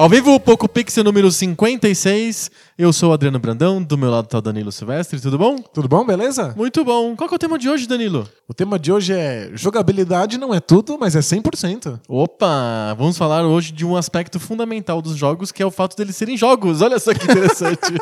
Ao vivo, o Poco Pixel número 56. Eu sou o Adriano Brandão, do meu lado tá o Danilo Silvestre, tudo bom? Tudo bom, beleza? Muito bom. Qual que é o tema de hoje, Danilo? O tema de hoje é jogabilidade não é tudo, mas é 100%. Opa, vamos falar hoje de um aspecto fundamental dos jogos, que é o fato deles serem jogos. Olha só que interessante.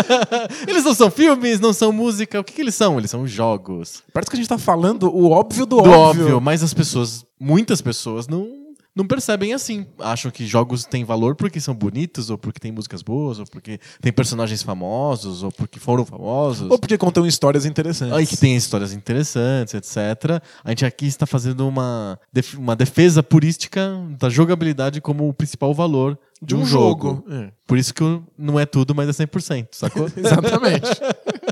eles não são filmes, não são música, o que, que eles são? Eles são jogos. Parece que a gente tá falando o óbvio do, Do óbvio. óbvio, mas as pessoas, muitas pessoas, não não percebem assim. Acham que jogos têm valor porque são bonitos, ou porque tem músicas boas, ou porque tem personagens famosos, ou porque foram famosos. Ou porque contam histórias interessantes. Aí que tem histórias interessantes, etc. A gente aqui está fazendo uma, def- uma defesa purística da jogabilidade como o principal valor de, um, jogo. É. Por isso que não é tudo, mas é 100%, sacou? Exatamente.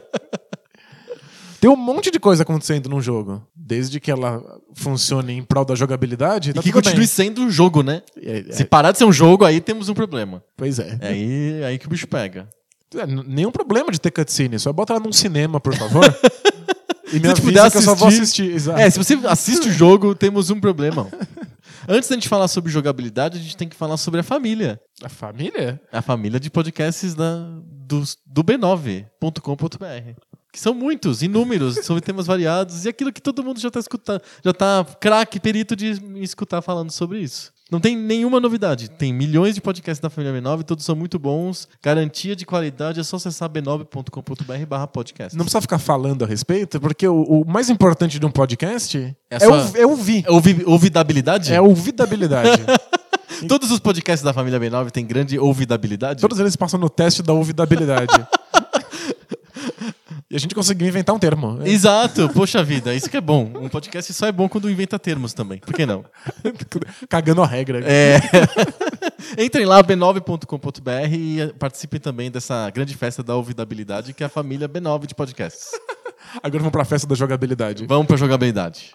Tem um monte de coisa acontecendo num jogo. Desde que ela funcione em prol da jogabilidade, tá e que tudo continue bem. sendo um jogo, né? É, é, Se parar de ser um jogo, aí temos um problema. pois é. É aí, aí que o bicho pega. É, Nenhum problema de ter cutscene. Só bota ela num cinema, por favor. e me Se tu puder avisa que eu só vou assistir- assistir. Exato. É, se você assiste o jogo, temos um problema. Antes da gente falar sobre jogabilidade, a gente tem que falar sobre a família. A família? A família de podcasts da, do, do b9.com.br. Que são muitos, inúmeros, sobre temas variados e aquilo que todo mundo já está escutando, já tá craque, perito de escutar falando sobre isso. Não tem nenhuma novidade. Tem milhões de podcasts da família B9, todos são muito bons. Garantia de qualidade é só acessar b9.com.br barra podcast. Não precisa ficar falando a respeito, porque o, o mais importante de um podcast É é, ouv- é ouvir. Ouvi, ouvidabilidade? É ouvidabilidade. Todos os podcasts da família B9 têm grande ouvidabilidade? Todos eles passam no teste da ouvidabilidade. e a gente conseguiu inventar um termo. né? Exato, poxa vida, isso que é bom. Um podcast só é bom quando inventa termos também. Por que não? Cagando a regra. É. Entrem lá, b9.com.br e participem também dessa grande festa da ouvidabilidade, que é a família B9 de podcasts. Agora vamos pra festa da jogabilidade. Vamos pra jogabilidade.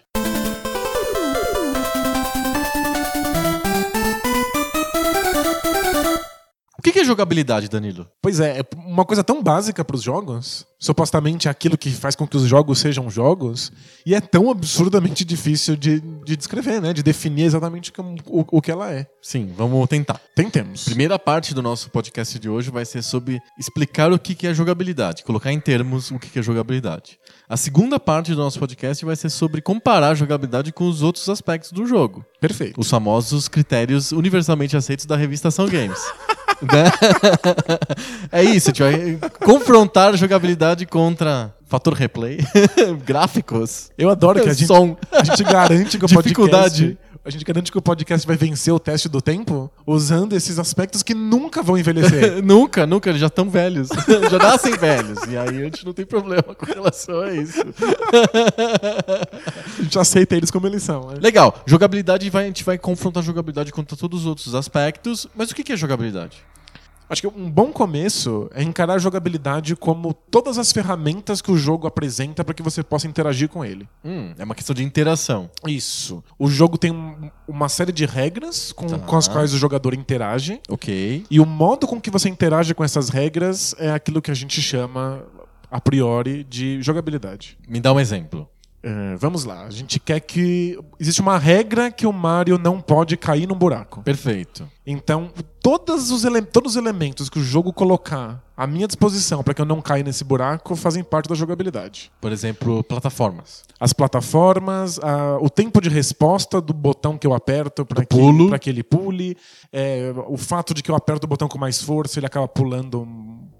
O que é jogabilidade, Danilo? Pois é, é uma coisa tão básica pros jogos, supostamente aquilo que faz com que os jogos sejam jogos, e é tão absurdamente difícil de, de descrever, né? De definir exatamente como- o, o que ela é. Sim, vamos tentar. Tentemos. Primeira parte do nosso podcast de hoje vai ser sobre explicar o que é jogabilidade, colocar em termos o que é jogabilidade. A segunda parte do nosso podcast vai ser sobre comparar a jogabilidade com os outros aspectos do jogo. Perfeito. Os famosos critérios universalmente aceitos da revista Ação Games. É isso, a gente vai confrontar jogabilidade contra fator replay, gráficos, Eu adoro que a gente, som. a gente garante que o Dificuldade. A gente garante que o podcast vai vencer o teste do tempo usando esses aspectos que nunca vão envelhecer. nunca, nunca, eles já estão velhos. já nascem velhos. E aí a gente não tem problema com relação a isso. A gente aceita eles como eles são. né? Legal, jogabilidade vai, a gente vai confrontar a jogabilidade contra todos os outros aspectos. Mas o que é jogabilidade? Acho que um bom começo é encarar a jogabilidade como todas as ferramentas que o jogo apresenta para que você possa interagir com ele. Hum, é uma questão de interação. Isso. O jogo tem um- uma série de regras com, Tá. com as quais o jogador interage. Ok. E o modo com que você interage com essas regras é aquilo que a gente chama, a priori, de jogabilidade. Me dá um exemplo. É, vamos lá. A gente quer que. Existe uma regra que o Mario não pode cair num buraco. Perfeito. Então, todos os, ele- todos os elementos que o jogo colocar à minha disposição para que eu não caia nesse buraco fazem parte da jogabilidade. Por exemplo, plataformas. As plataformas, a- o tempo de resposta do botão que eu aperto para que, que ele pule, é, o fato de que eu aperto o botão com mais força ele acaba pulando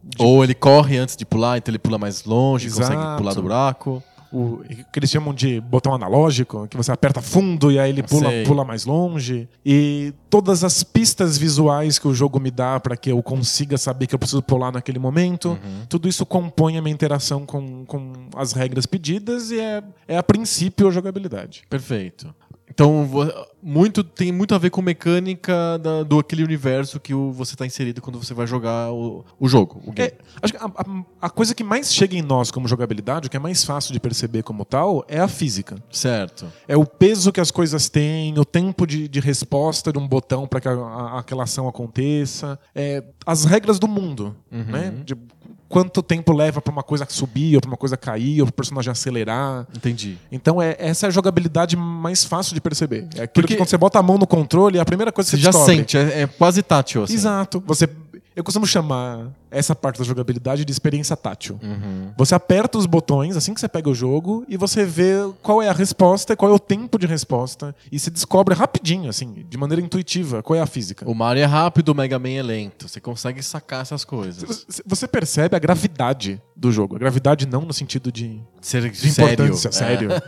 de- Ou ele corre antes de pular, então ele pula mais longe, Exato. consegue pular do buraco. O que eles chamam de botão analógico, que você aperta fundo e aí ele pula, Sei. pula mais longe. E todas as pistas visuais que o jogo me dá para que eu consiga saber que eu preciso pular naquele momento, Uhum. tudo isso compõe a minha interação com, com as regras pedidas e é, é a princípio a jogabilidade. Perfeito. Então, muito, tem muito a ver com mecânica da- do aquele universo que o- você está inserido quando você vai jogar o, o jogo. O. É, acho que a, a- a coisa que mais chega em nós como jogabilidade, o que é mais fácil de perceber como tal, é a física. Certo. É o peso que as coisas têm, o tempo de, de resposta de um botão para que a- aquela ação aconteça, é, as regras do mundo, né? De quanto tempo leva para uma coisa subir, ou para uma coisa cair, ou para o personagem acelerar. Entendi. Então é, essa é a jogabilidade mais fácil de perceber. É aquilo Porque- que quando você bota a mão no controle, é a primeira coisa que Você você, já descobre. sente, é, é quase tátil, assim. Exato. Você, eu costumo chamar essa parte da jogabilidade de experiência tátil. Uhum. Você aperta os botões assim que você pega o jogo e você vê qual é a resposta, qual é o tempo de resposta e se descobre rapidinho, assim, de maneira intuitiva, qual é a física. O Mario é rápido, o Mega Man é lento. Você consegue sacar essas coisas. Você- percebe a gravidade do jogo. A gravidade não no sentido de, Ser de sério. importância, sério.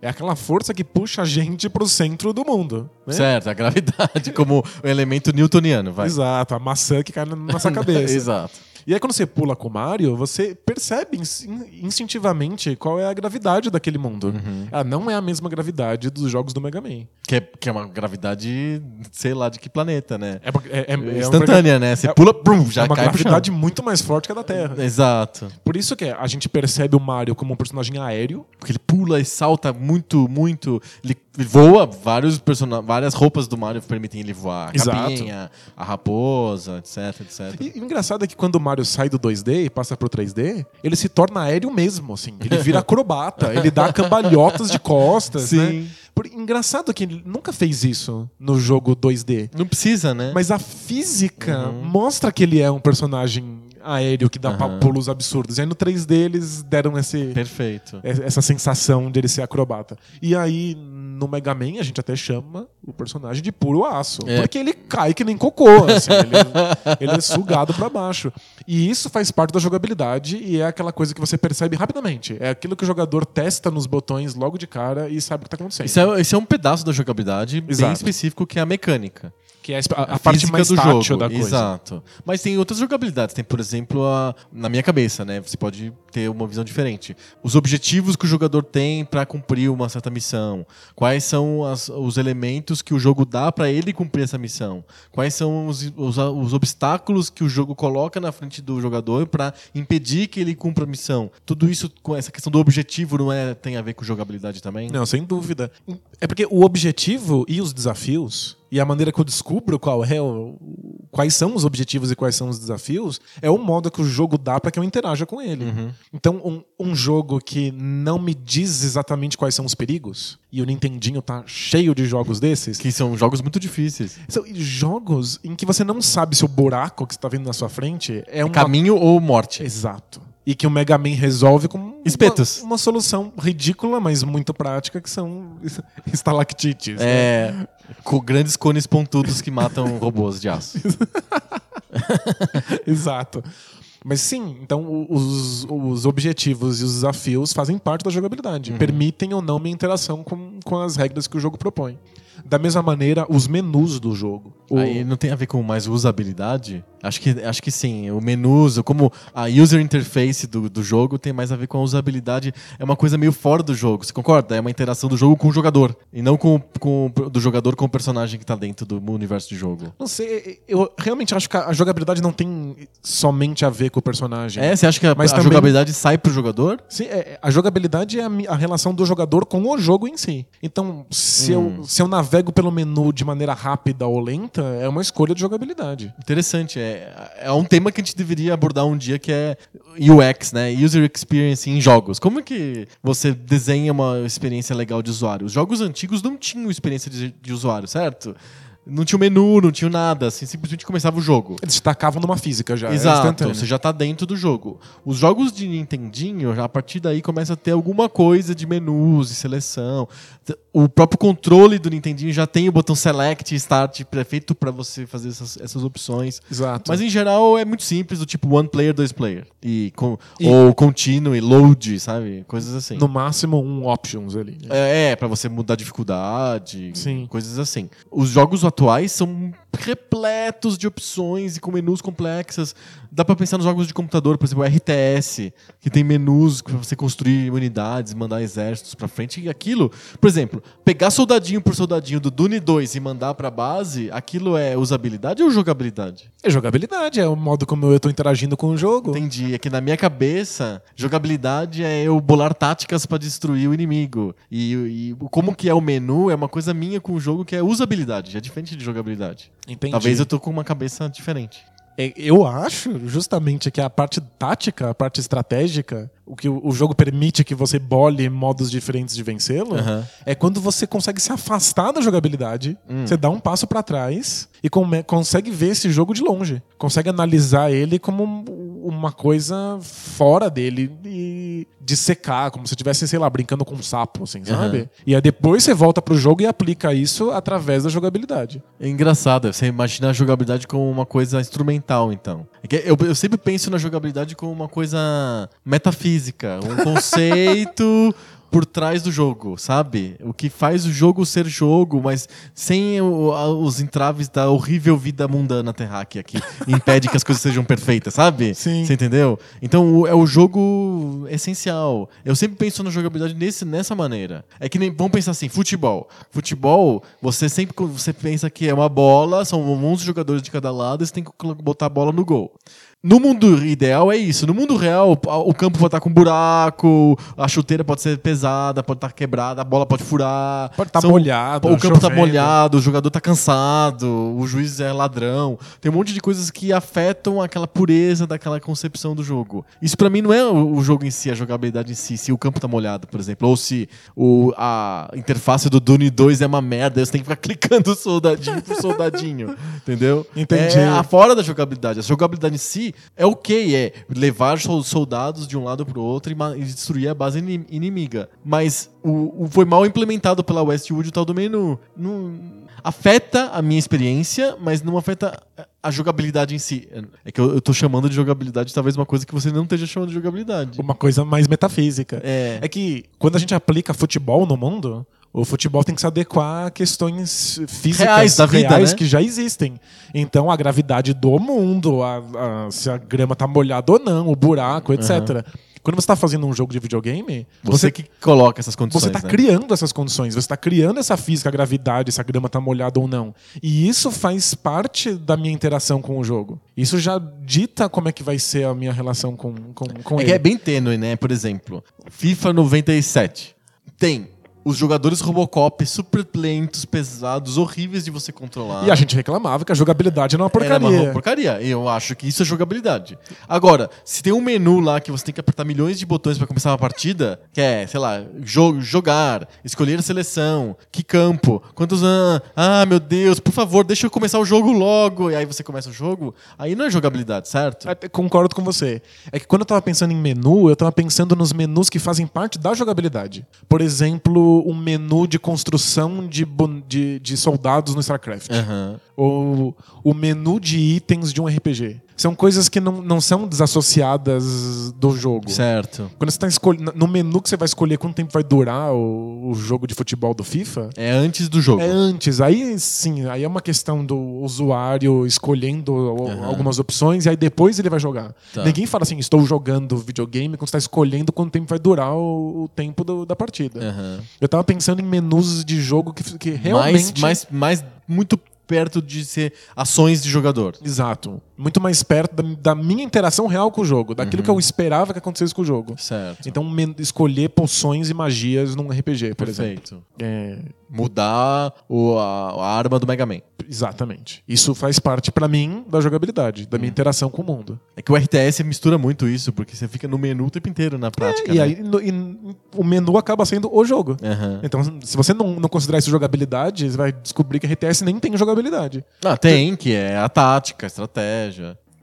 É aquela força que puxa a gente pro centro do mundo. É. né? Certo, a gravidade como o elemento newtoniano, vai. Exato, a maçã que cai na nossa cabeça. Exato. E aí, quando você pula com o Mario, você percebe ins- instintivamente qual é a gravidade daquele mundo. Ela não é a mesma gravidade dos jogos do Mega Man. Que é, que é uma gravidade, sei lá de que planeta, né? É, é, é, é uma Instantânea, né? Você é- pula, brum, já é uma cai gravidade muito mais forte que a da Terra. Exato. Por isso que a gente percebe o Mario como um personagem aéreo. Porque ele pula e salta muito, muito. Ele voa, vários persona várias roupas do Mario permitem ele voar. A Exato. a raposa, etc, etc. E, e o engraçado é que quando o Mario sai do 2D e passa pro 3D, ele se torna aéreo mesmo, assim. Ele vira acrobata, ele dá cambalhotas de costas, Sim. né? Por, engraçado que ele nunca fez isso no jogo 2D. Não precisa, né? Mas a física mostra que ele é um personagem aéreo que dá Aham. pulos absurdos. E aí no 3D eles deram esse, Perfeito. essa sensação de ele ser acrobata. E aí no Mega Man a gente até chama o personagem de puro aço. É. Porque ele cai que nem cocô. assim, ele, ele é sugado pra baixo. E isso faz parte da jogabilidade e é aquela coisa que você percebe rapidamente. É aquilo que o jogador testa nos botões logo de cara e sabe o que tá acontecendo. Isso é, esse é um pedaço da jogabilidade bem Exato. específico que é a mecânica. Que é a, a parte física mais do tátil jogo. da coisa. Exato. Mas tem outras jogabilidades. Tem, por exemplo, a, na minha cabeça, né? Você pode ter uma visão diferente. Os objetivos que o jogador tem para cumprir uma certa missão. Quais são as- os elementos que o jogo dá para ele cumprir essa missão? Quais são os, os, os obstáculos que o jogo coloca na frente do jogador para impedir que ele cumpra a missão? Tudo isso com essa questão do objetivo não é tem a ver com jogabilidade também? Não, sem dúvida. É porque o objetivo e os desafios, e a maneira que eu descubro qual é o, quais são os objetivos e quais são os desafios, é o modo que o jogo dá para que eu interaja com ele. Então, um, um jogo que não me diz exatamente quais são os perigos, e o Nintendinho tá cheio de jogos desses, Que são jogos muito difíceis. são jogos em que você não sabe se o buraco que você tá vendo na sua frente é um Caminho ou morte. Exato. E que o Mega Man resolve com uma- Espetos. Uma, solução ridícula, mas muito prática, que são es- estalactites. né? É. Com grandes cones pontudos que matam robôs de aço. Exato. Mas sim, então os, os objetivos e os desafios fazem parte da jogabilidade. Permitem ou não minha interação com, com as regras que o jogo propõe. Da mesma maneira, os menus do jogo. O- Aí não tem a ver com mais usabilidade? Acho que, acho que sim. O menus, como a user interface do, do jogo tem mais a ver com a usabilidade. É uma coisa meio fora do jogo. Você concorda? É uma interação do jogo com o jogador. E não com, com do jogador com o personagem que tá dentro do universo de jogo. Não sei, eu realmente acho que a jogabilidade não tem somente a ver com o personagem. É, você acha que a, Mas a também- jogabilidade sai pro jogador? Sim, é- a jogabilidade é a, a relação do jogador com o jogo em si. Então, se, Hum. eu, se eu navego pelo menu de maneira rápida ou lenta, é uma escolha de jogabilidade. Interessante. É, é um tema que a gente deveria abordar um dia que é UX, né? User Experience em jogos. Como é que você desenha uma experiência legal de usuário? Os jogos antigos não tinham experiência de, de usuário, certo? Não tinha o menu, não tinha nada, assim, simplesmente começava o jogo. Eles destacavam numa física já. é Exato, você já tá dentro do jogo. Os jogos de Nintendinho, já a partir daí começa a ter alguma coisa de menus e seleção. O próprio controle do Nintendinho já tem o botão Select e Start feito para você fazer essas, essas opções. Exato. Mas em geral é muito simples, do tipo one player, dois player. E, com, E- Ou continue, load, sabe? Coisas assim. No máximo, um options ali. É, é para você mudar a dificuldade, Sim. coisas assim. Os jogos atuais são repletos de opções e com menus complexas. Dá pra pensar nos jogos de computador, por exemplo, o RTS, que tem menus pra você construir unidades, mandar exércitos pra frente. E aquilo, por exemplo, pegar soldadinho por soldadinho do Dune 2 e mandar pra base, aquilo é usabilidade ou jogabilidade? É jogabilidade, é o modo como eu tô interagindo com o jogo. Entendi. É que na minha cabeça, jogabilidade é eu bolar táticas pra destruir o inimigo. E, e como que é o menu é uma coisa minha com o jogo que é usabilidade, é diferente de jogabilidade. Entendi. Talvez eu tô com uma cabeça diferente. É, Eu acho justamente que a parte tática, a parte estratégica, o que o jogo permite que você bole modos diferentes de vencê-lo, Aham. é quando você consegue se afastar da jogabilidade, Hum. você dá um passo pra trás e consegue ver esse jogo de longe. Consegue analisar ele como um- uma coisa fora dele e dissecar, como se estivesse, sei lá, brincando com um sapo, assim, sabe? Aham. E aí depois você volta pro jogo e aplica isso através da jogabilidade. É engraçado, você imagina a jogabilidade como uma coisa instrumental, então. É Eu, eu sempre penso na jogabilidade como uma coisa metafísica, um conceito por trás do jogo, sabe? O que faz o jogo ser jogo, mas sem o- a- os entraves da horrível vida mundana terráquea que impede que as coisas sejam perfeitas, sabe? Sim. Você entendeu? Então o- é o jogo essencial. Eu sempre penso na jogabilidade nesse, nessa maneira. É que nem vamos pensar assim, futebol. Futebol, você sempre você pensa que é uma bola, são 11 jogadores de cada lado, e você tem que botar a bola no gol. No mundo ideal é isso. No mundo real, o campo pode estar com buraco, a chuteira pode ser pesada, pode estar quebrada, a bola pode furar. Pode estar São- molhado, O campo tá chovendo. molhado, o jogador tá cansado, o juiz é ladrão. Tem um monte de coisas que afetam aquela pureza daquela concepção do jogo. Isso pra mim não é o, jogo em si, a jogabilidade em si, se o campo tá molhado, por exemplo, ou se o, a interface do Dune 2 é uma merda, você tem que ficar clicando soldadinho por soldadinho, entendeu? Entendi. É a fora da jogabilidade. A jogabilidade em si é ok, é levar sol- soldados de um lado pro outro e, e destruir a base ini- inimiga. Mas o, o- foi mal implementado pela Westwood o tal do menu. Não, afeta a minha experiência, mas não afeta a- a jogabilidade em si. É que eu, eu tô chamando de jogabilidade talvez uma coisa que você não esteja chamando de jogabilidade. Uma coisa mais metafísica. É. É que quando a gente aplica futebol no mundo, o futebol tem que se adequar a questões físicas Reais da vida, reais né? que já existem. Então a gravidade do mundo, a- a- se a grama tá molhada ou não, o buraco, etc. Quando você está fazendo um jogo de videogame, Você, você que coloca essas condições. você está né? criando essas condições, você está criando essa física, a gravidade, se a grama está molhada ou não. E isso faz parte da minha interação com o jogo. Isso já dita como é que vai ser a minha relação com, com, com É ele. que é bem tênue, né? Por exemplo, FIFA 97 tem os jogadores Robocop super lentos, pesados, horríveis de você controlar. E a gente reclamava que a jogabilidade era uma Era porcaria. uma porcaria. Eu acho que isso é jogabilidade. Agora, se tem um menu lá que você tem que apertar milhões de botões pra começar uma partida, que é, sei lá, jo- jogar, escolher a seleção, que campo, quantos. Ah, ah, meu Deus, por favor, deixa eu começar o jogo logo. E aí você começa o jogo, aí não é jogabilidade, certo? É, Concordo com você. É que quando eu tava pensando em menu, eu tava pensando nos menus que fazem parte da jogabilidade. Por exemplo, um menu de construção de, de, de soldados no StarCraft. Aham. Ou o menu de itens de um RPG. São coisas que não, não são desassociadas do jogo. Certo. Quando você tá escolhendo. No menu que você vai escolher quanto tempo vai durar o, o jogo de futebol do FIFA. É antes do jogo. É antes, aí sim, aí é uma questão do usuário escolhendo Aham. algumas opções e aí depois ele vai jogar. Tá. Ninguém fala assim, estou jogando videogame quando você está escolhendo quanto tempo vai durar o, o tempo do- da partida. Aham. Eu tava pensando em menus de jogo que, que Mais, realmente. mais, mais muito perto de ser ações de jogador. Exato. Muito mais perto da, da minha interação real com o jogo, daquilo Uhum. que eu esperava que acontecesse com o jogo. Certo. Então, escolher poções e magias num RPG, por exemplo. Perfeito. É, Mudar o, a, a arma do Mega Man. exatamente. Isso faz parte, pra mim, da jogabilidade, da minha interação com o mundo. É que o RTS mistura muito isso, porque você fica no menu o tempo inteiro na prática. e né? aí no- e o menu acaba sendo o jogo. Aham. Então, se você não, não considerar isso jogabilidade, você vai descobrir que RTS nem tem jogabilidade. Ah, tem, que é a tática, a estratégia.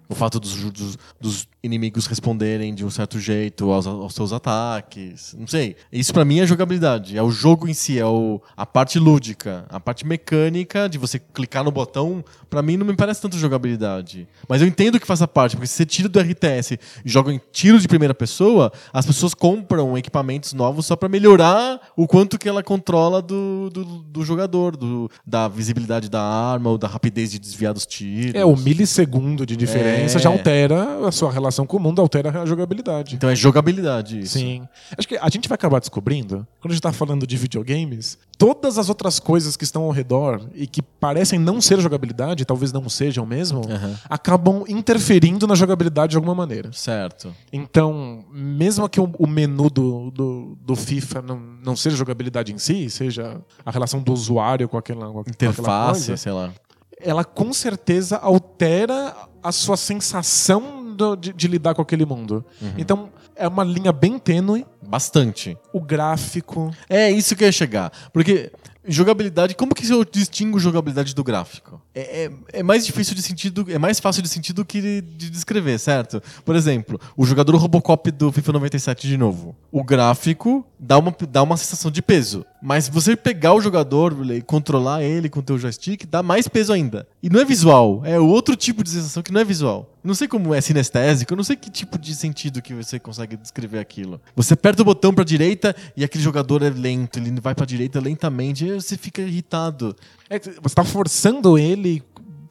O fato dos, dos, dos inimigos responderem de um certo jeito aos, aos seus ataques. Não sei. Isso pra mim é jogabilidade. É o jogo em si, é o, a parte lúdica. A parte mecânica de você clicar no botão, pra mim não me parece tanto jogabilidade. Mas eu entendo que faça parte, porque se você tira do RTS e joga em tiro de primeira pessoa, as pessoas compram equipamentos novos só pra melhorar o quanto que ela controla do, do, do jogador, do, da visibilidade da arma ou da rapidez de desviar dos tiros. É, o milissegundo de diferença É. já altera a sua relação com o mundo, altera a jogabilidade. Então é jogabilidade isso. Sim. Acho que a gente vai acabar descobrindo, quando a gente tá falando de videogames, todas as outras coisas que estão ao redor e que parecem não ser jogabilidade, talvez não sejam mesmo, Aham. acabam interferindo na jogabilidade de alguma maneira. Certo. Então, mesmo que o, o menu do, do, do FIFA não, não seja jogabilidade em si, seja a relação do usuário com aquela, com aquela Interface, coisa, sei lá. ela com certeza altera a sua sensação do- de, de lidar com aquele mundo. Então, é uma linha bem tênue. Bastante. O gráfico. É isso que eu ia chegar. Porque jogabilidade, como que eu distingo jogabilidade do gráfico? É, é- é mais difícil de sentido, é mais fácil de sentido que de, de descrever, certo? Por exemplo, o jogador Robocop do FIFA 97 de novo. O gráfico dá uma, dá uma sensação de peso. Mas você pegar o jogador e controlar ele com o teu joystick, dá mais peso ainda. E não é visual, é outro tipo de sensação que não é visual. Não sei como é sinestésico, eu não sei que tipo de sentido que você consegue descrever aquilo. Você aperta o botão pra direita e aquele jogador é lento, ele vai pra direita lentamente, aí você fica irritado. É, você tá forçando ele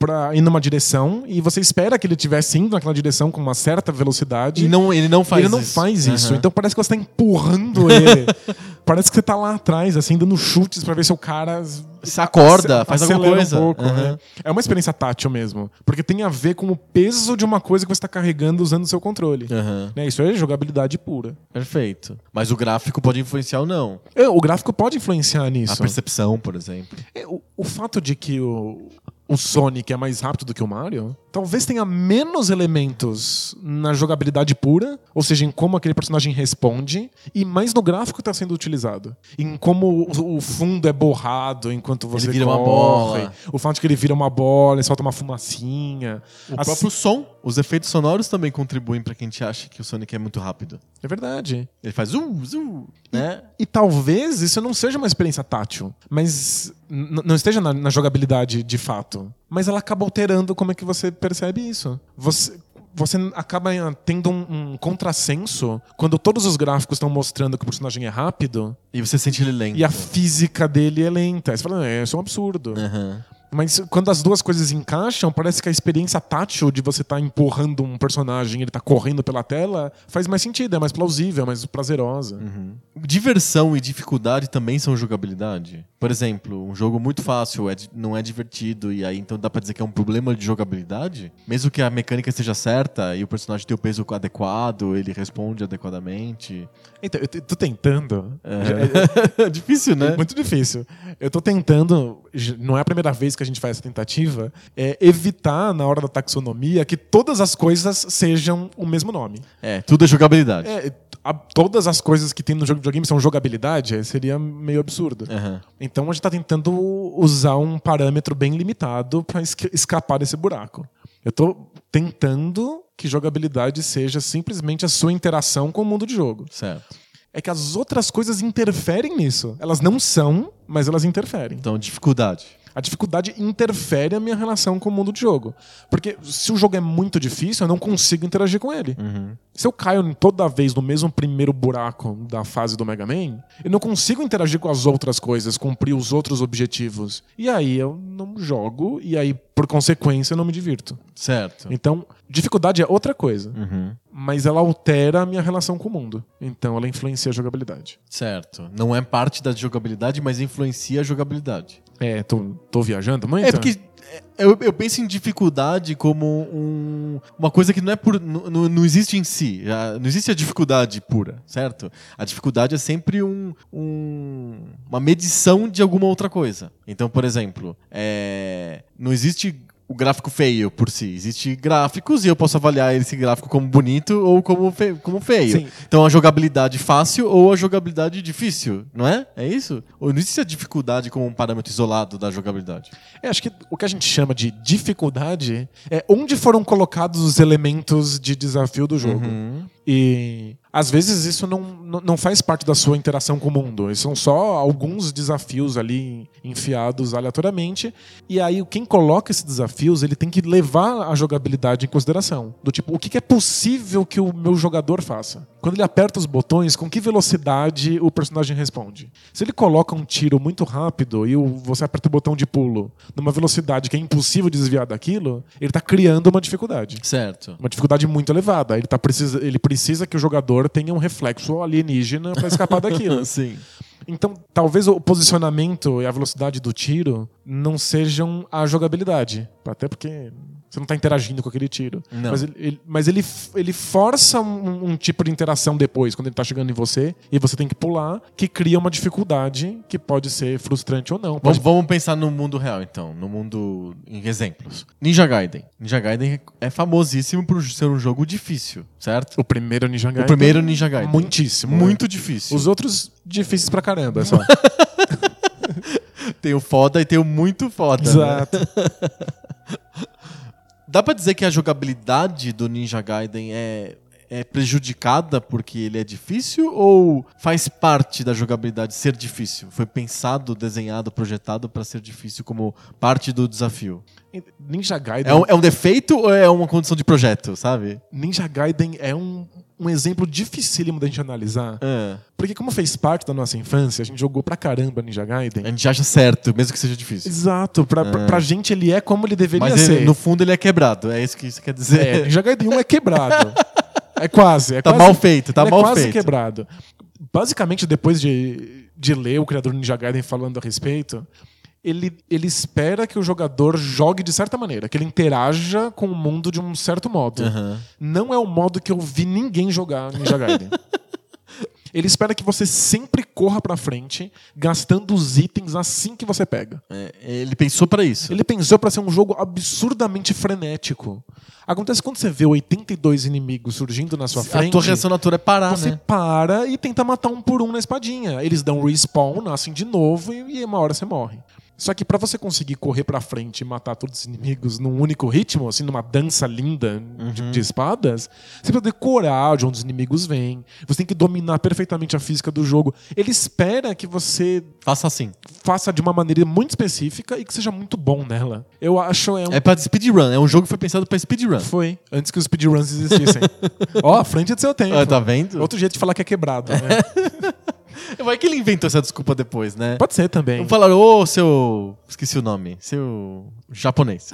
pra ir numa direção e você espera que ele estivesse indo naquela direção com uma certa velocidade. E não, ele não faz ele não isso. faz isso. Aham. Então parece que você tá empurrando ele. parece que você tá lá atrás, assim, dando chutes pra ver se o cara Se acorda, faz alguma coisa. Um pouco, Aham. né? É uma experiência tátil mesmo. Porque tem a ver com o peso de uma coisa que você tá carregando usando o seu controle. Aham. Né? Isso é jogabilidade pura. Perfeito. Mas o gráfico pode influenciar ou não. É, O gráfico pode influenciar A nisso. percepção, por exemplo. É, O, o fato de que o, o Sonic é mais rápido do que o Mario, talvez tenha menos elementos na jogabilidade pura, ou seja, em como aquele personagem responde, e mais no gráfico que está sendo utilizado. Em como o, o fundo é borrado enquanto você vira uma corre, bola. O fato de que ele vira uma bola, ele solta uma fumacinha. O Assim- próprio som, os efeitos sonoros também contribuem pra quem te acha que o Sonic é muito rápido. É verdade. Ele faz zum, zum, né? E talvez isso não seja uma experiência tátil, mas não esteja na, na jogabilidade de fato. Mas ela acaba alterando como é que você percebe isso. Você, você acaba eh, tendo um, um contrassenso quando todos os gráficos estão mostrando que o personagem é rápido E você sente ele lento. e a física dele é lenta. Aí você fala, é, isso é um absurdo. Aham. Mas quando as duas coisas encaixam, parece que a experiência tátil de você estar empurrando um personagem e ele tá correndo pela tela faz mais sentido, é mais plausível, é mais prazerosa. Diversão e dificuldade também são jogabilidade. Por exemplo, um jogo muito fácil é não é divertido e aí então dá pra dizer que é um problema de jogabilidade? Mesmo que a mecânica esteja certa e o personagem tenha o peso adequado, ele responde adequadamente. Então, eu tô tentando. É difícil, né? É muito difícil. Eu tô tentando, não é a primeira vez que a gente faz essa tentativa, é evitar, na hora da taxonomia, que todas as coisas sejam o mesmo nome. É, tudo é jogabilidade. É, a- todas as coisas que tem no jogo de videogame são jogabilidade, aí seria meio absurdo. Aham. Então a gente tá tentando usar um parâmetro bem limitado esca- escapar desse buraco. Eu tô tentando que jogabilidade seja simplesmente a sua interação com o mundo de jogo. Certo. É que as outras coisas interferem nisso. Elas não são, mas elas interferem. Então, dificuldade. A dificuldade interfere a minha relação com o mundo de jogo. Porque se o jogo é muito difícil, eu não consigo interagir com ele. Uhum. Se eu caio toda vez no mesmo primeiro buraco da fase do Mega Man, eu não consigo interagir com as outras coisas, cumprir os outros objetivos. E aí eu não jogo, e aí, por consequência, eu não me divirto. Certo. Então, dificuldade é outra coisa. Uhum. Mas ela altera a minha relação com o mundo. Então ela influencia a jogabilidade. Certo. Não é parte da jogabilidade, mas influencia a jogabilidade. É, tô, tô viajando muito? É porque é, eu, eu penso em dificuldade como um- uma coisa que não é por. Não, não- existe em si. Não existe a dificuldade pura, certo? A dificuldade é sempre um, um- uma medição de alguma outra coisa. Então, por exemplo, é, não existe o gráfico feio por si. Existem gráficos e eu posso avaliar esse gráfico como bonito ou como, fe como feio. Sim. Então a jogabilidade fácil ou a jogabilidade difícil, não é? É isso? Ou não existe a dificuldade como um parâmetro isolado da jogabilidade? É, acho que o que a gente chama de dificuldade é onde foram colocados os elementos de desafio do jogo. E às vezes isso não, não faz parte da sua interação com o mundo. São só alguns desafios ali enfiados aleatoriamente. E aí, quem coloca esses desafios, ele tem que levar a jogabilidade em consideração. Do tipo, o que é possível que o meu jogador faça? Quando ele aperta os botões, com que velocidade o personagem responde? Se ele coloca um tiro muito rápido e você aperta o botão de pulo numa velocidade que é impossível desviar daquilo, ele está criando uma dificuldade. Certo. Uma dificuldade muito elevada. Ele, tá precisa, ele precisa que o jogador tenha um reflexo alienígena para escapar daquilo. Sim. Então, talvez o posicionamento e a velocidade do tiro não sejam a jogabilidade. Até porque você não está interagindo com aquele tiro. Não. Mas, ele, mas ele, ele força um, um tipo de interação depois, quando ele está chegando em você, e você tem que pular, que cria uma dificuldade que pode ser frustrante ou não. Pode Vamos, vamos pensar no mundo real, então. No mundo em exemplos. Ninja Gaiden. Ninja Gaiden é famosíssimo por ser um jogo difícil, certo? O primeiro Ninja Gaiden. O primeiro Ninja Gaiden. Muitíssimo. Muito né? difícil. Os outros, difíceis pra caramba, só. Tem o foda e tem o muito foda. né? Dá pra dizer que a jogabilidade do Ninja Gaiden é, é prejudicada porque ele é difícil ou faz parte da jogabilidade ser difícil? Foi pensado, desenhado, projetado pra ser difícil como parte do desafio? Ninja Gaiden. É um, é um defeito ou é uma condição de projeto, sabe? Ninja Gaiden é um, um exemplo dificílimo da gente analisar. É. Porque como fez parte da nossa infância, a gente jogou pra caramba Ninja Gaiden. A gente acha certo, mesmo que seja difícil. Exato. Pra, pra, pra gente ele é como ele deveria Mas ele- ser. no fundo ele é quebrado, é isso que isso quer dizer. É, Ninja Gaiden 1 é quebrado. É quase. É Tá quase- mal feito, tá ele mal é quase feito. quebrado. Basicamente, depois de, de ler o criador do Ninja Gaiden falando a respeito, ele, ele espera que o jogador jogue de certa maneira, que ele interaja com o mundo de um certo modo. Aham. Não é o modo que eu vi ninguém jogar Ninja Gaiden. Ele espera que você sempre corra pra frente, gastando os itens assim que você pega. É, ele pensou pra isso. Ele pensou pra ser um jogo absurdamente frenético. Acontece quando você vê 82 inimigos surgindo na sua frente. A tua reação natural é parar, Você né? para e tenta matar um por um na espadinha. Eles dão respawn, nascem de novo e, e uma hora você morre. Só que pra você conseguir correr pra frente e matar todos os inimigos num único ritmo, assim, numa dança linda de, de espadas, você precisa decorar de onde os inimigos vêm. Você tem que dominar perfeitamente a física do jogo. Ele espera que você Faça assim. faça de uma maneira muito específica e que seja muito bom nela. Eu acho é um É pra speedrun. É um jogo que foi pensado pra speedrun. foi antes que os speedruns existissem. Ó, à frente do seu tempo. Ah, tá vendo? Outro jeito de falar que é quebrado, né? Vai que ele inventou essa desculpa depois, né? Pode ser também. Vamos falar, ô seu. Esqueci o nome. Seu. japonês.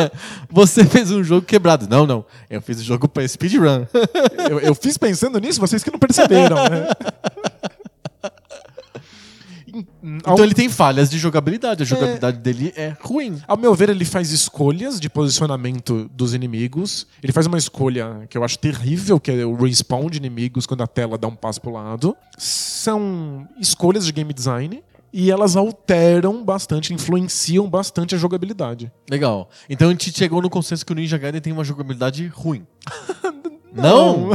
Você fez um jogo quebrado. Não, não. Eu fiz o jogo pra speedrun. Eu, eu fiz pensando nisso, vocês que não perceberam, né? Em- Ao, Então ele tem falhas de jogabilidade. A jogabilidade dele é ruim. ao meu ver, ele faz escolhas de posicionamento dos inimigos. Ele faz uma escolha que eu acho terrível, que é o respawn de inimigos quando a tela dá um passo pro lado. São escolhas de game design. E elas alteram bastante, influenciam bastante a jogabilidade. Legal. Então a gente chegou no consenso que o Ninja Gaiden tem uma jogabilidade ruim. Não?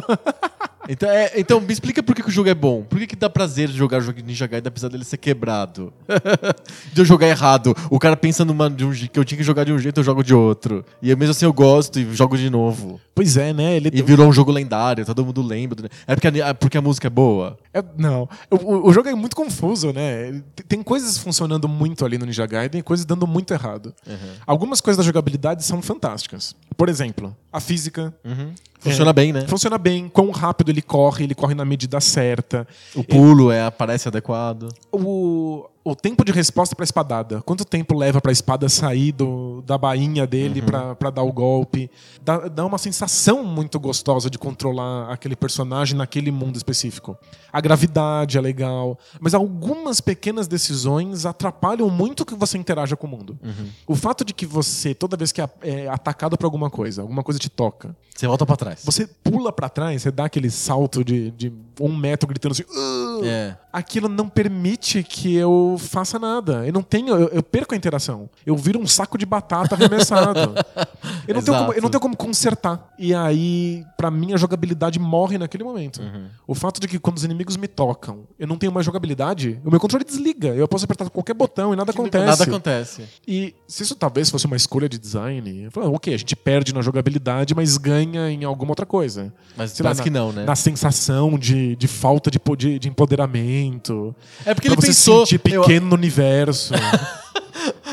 Então, é, então me explica por que, que o jogo é bom. Por que, que dá prazer de jogar o jogo de Ninja Gaiden apesar dele ser quebrado? de eu jogar errado. O cara pensa numa, de um, que eu tinha que jogar de um jeito, eu jogo de outro. E eu, mesmo assim eu gosto e jogo de novo. Pois é, né? Ele E virou um jogo lendário, todo mundo lembra. É porque a, porque a música é boa. É, não. O, o- jogo é muito confuso, né? Tem- coisas funcionando muito ali no Ninja Gaiden e coisas dando muito errado. Algumas coisas da jogabilidade são fantásticas. Por exemplo, a física. Funciona bem, né? Funciona bem, quão rápido ele corre, ele corre na medida certa. O pulo é, parece adequado. O, o tempo de resposta pra espadada. Quanto tempo leva pra espada sair do, da bainha dele pra pra dar o golpe? Dá, dá uma sensação muito gostosa de controlar aquele personagem naquele mundo específico. A gravidade é legal, mas algumas pequenas decisões atrapalham muito que você interaja com o mundo. O fato de que você, toda vez que é- atacado por alguma coisa, alguma coisa te toca, Você volta pra trás. você pula pra trás, você dá aquele salto de, de um metro gritando assim. "Ah!" É. aquilo não permite que eu eu faça nada. Eu não tenho, eu, eu perco a interação. Eu viro um saco de batata arremessado. eu, não tenho como, eu não tenho como consertar. E aí, pra mim, a jogabilidade morre naquele momento. Uhum. O fato de que quando os inimigos me tocam, eu não tenho mais jogabilidade, o meu controle desliga. Eu posso apertar qualquer botão e nada acontece. Nada acontece. E se isso talvez fosse uma escolha de design, eu falo, ok, a gente perde na jogabilidade, mas ganha em alguma outra coisa. Mas Sei lá, parece na- que não, né? Na sensação de, de falta de, de, de empoderamento. É porque pra ele pensou. eu- pequeno no universo.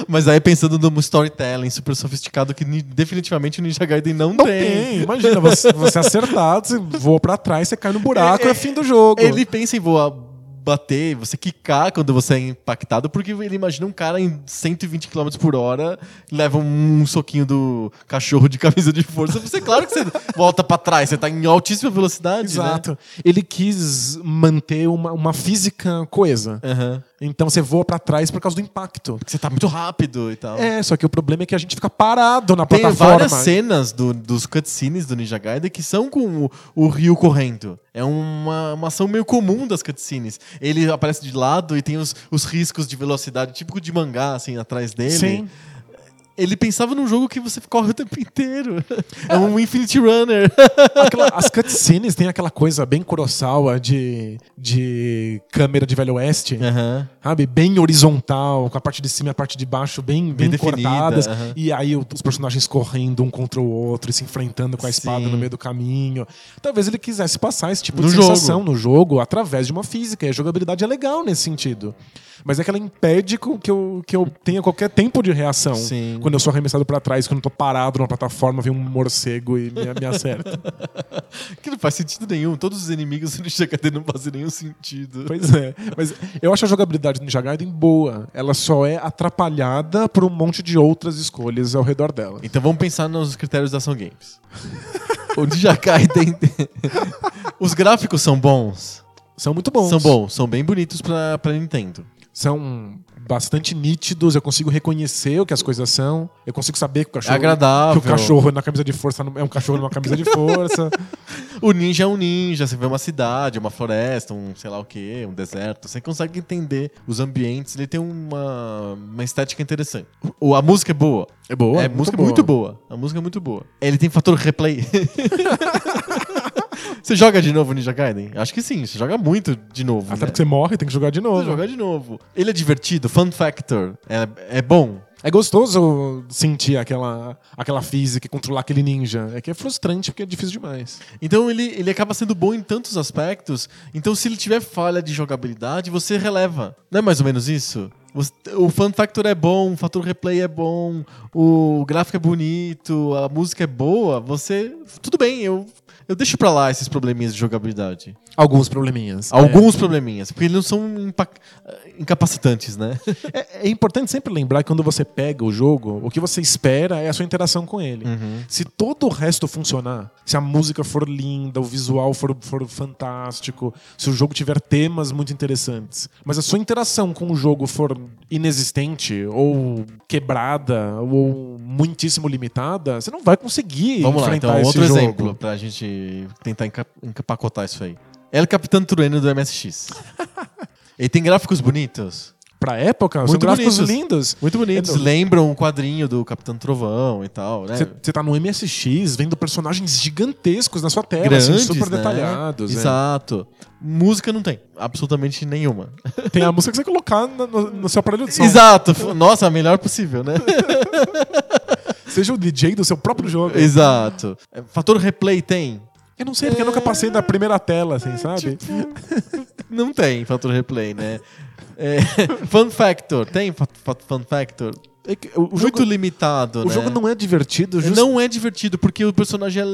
Mas aí pensando num storytelling super sofisticado que ni- definitivamente o Ninja Gaiden não, Não tem. Imagina, você, você acertado, você voa pra trás, você cai no buraco, é, É, fim do jogo. Ele pensa em voar, bater, você quicar quando você é impactado, porque ele imagina um cara em 120 km por hora, leva um soquinho do cachorro de camisa de força. Você, claro que você volta pra trás, você tá em altíssima velocidade. né? Exato. Ele quis manter uma, uma física coesa. Né? Então você voa pra trás por causa do impacto. Porque você tá muito rápido e tal. É, só que o problema é que a gente fica parado na Tem plataforma. várias cenas do- dos cutscenes do Ninja Gaiden que são com o, o Ryu correndo. É uma, uma ação meio comum das cutscenes. Ele aparece de lado e tem os, os riscos de velocidade, típico de mangá, assim, atrás dele. Sim. Ele pensava num jogo que você corre o tempo inteiro. É um Infinity Runner. Aquela- as cutscenes tem aquela coisa bem Kurosawa de, de câmera de Velho Oeste. Aham. Sabe? Bem horizontal, com a parte de cima e a parte de baixo bem, bem, Bem cortadas. E aí os personagens correndo um contra o outro e se enfrentando com a espada Sim. no meio do caminho. Talvez ele quisesse passar esse tipo No de jogo. sensação no jogo através de uma física. E a jogabilidade é legal nesse sentido. Mas é que ela impede que eu, que eu tenha qualquer tempo de reação. Sim. Quando eu sou arremessado pra trás, quando eu tô parado numa plataforma, vem um morcego e me, me acerta. Que não faz sentido nenhum. Todos os inimigos Ninja Gaiden não fazem nenhum sentido. Pois é. Mas eu acho a jogabilidade do Ninja Gaiden boa. Ela só é atrapalhada por um monte de outras escolhas ao redor dela. Então vamos pensar nos critérios da Ação Games. o Ninja Gaiden... Os gráficos são bons. São muito bons. São bons. São bem bonitos pra, pra Nintendo. São bastante nítidos, eu consigo reconhecer o que as coisas são. Eu consigo saber que o cachorro. É agradável. Que o cachorro na camisa de força é um cachorro numa camisa de força. O ninja é um ninja, você vê uma cidade, uma floresta, um sei lá o que, um deserto. Você consegue entender os ambientes, ele tem uma, uma estética interessante. O, a música é boa. É boa. é, muito música boa. muito boa. A música é muito boa. Ele tem fator replay. você joga de novo Ninja Gaiden? Acho que sim, você joga muito de novo. Até né? porque você morre, tem que jogar de Você novo. joga de novo. Ele é divertido, fun factor. É, é bom. É gostoso sentir aquela, aquela física e controlar aquele ninja. É que é frustrante porque é difícil demais. Então ele, ele acaba sendo bom em tantos aspectos. Então, se ele tiver falha de jogabilidade, você releva. Não é mais ou menos isso? O fun factor é bom, o fator replay é bom, o gráfico é bonito, a música é boa. Você. Tudo bem, eu, eu deixo pra lá esses probleminhas de jogabilidade. Alguns probleminhas. Alguns probleminhas, porque eles não são impa- incapacitantes, né? É, é importante sempre lembrar que quando você pega o jogo, o que você espera é a sua interação com ele. Uhum. Se todo o resto funcionar, se a música for linda, o visual for, for fantástico, se o jogo tiver temas muito interessantes, mas a sua interação com o jogo for inexistente ou quebrada ou muitíssimo limitada, você não vai conseguir Vamos lá, enfrentar então, esse outro jogo. exemplo pra gente tentar enca- encapacotar isso aí. El Capitão Trueno do MSX. Ele tem gráficos bonitos. Pra época, são Muito gráficos bonitos. lindos. Muito bonitos. É, Lembram o quadrinho do Capitão Trovão e tal, né? Você tá no MSX vendo personagens gigantescos na sua tela, Grandes, assim, super né? detalhados. é. Exato. Música não tem. Absolutamente nenhuma. Tem a música que você colocar no, no- no seu aparelho de som. Exato. Nossa, a melhor possível, né? Seja o DJ do seu próprio jogo. Exato. Fator replay tem? Eu não sei, porque eu nunca passei da primeira tela, assim, sabe? Não tem fator replay, né? É, fun factor. Tem fun factor? É que o, o Muito jogo, limitado, o né? jogo não é divertido, just... Não é divertido porque o personagem é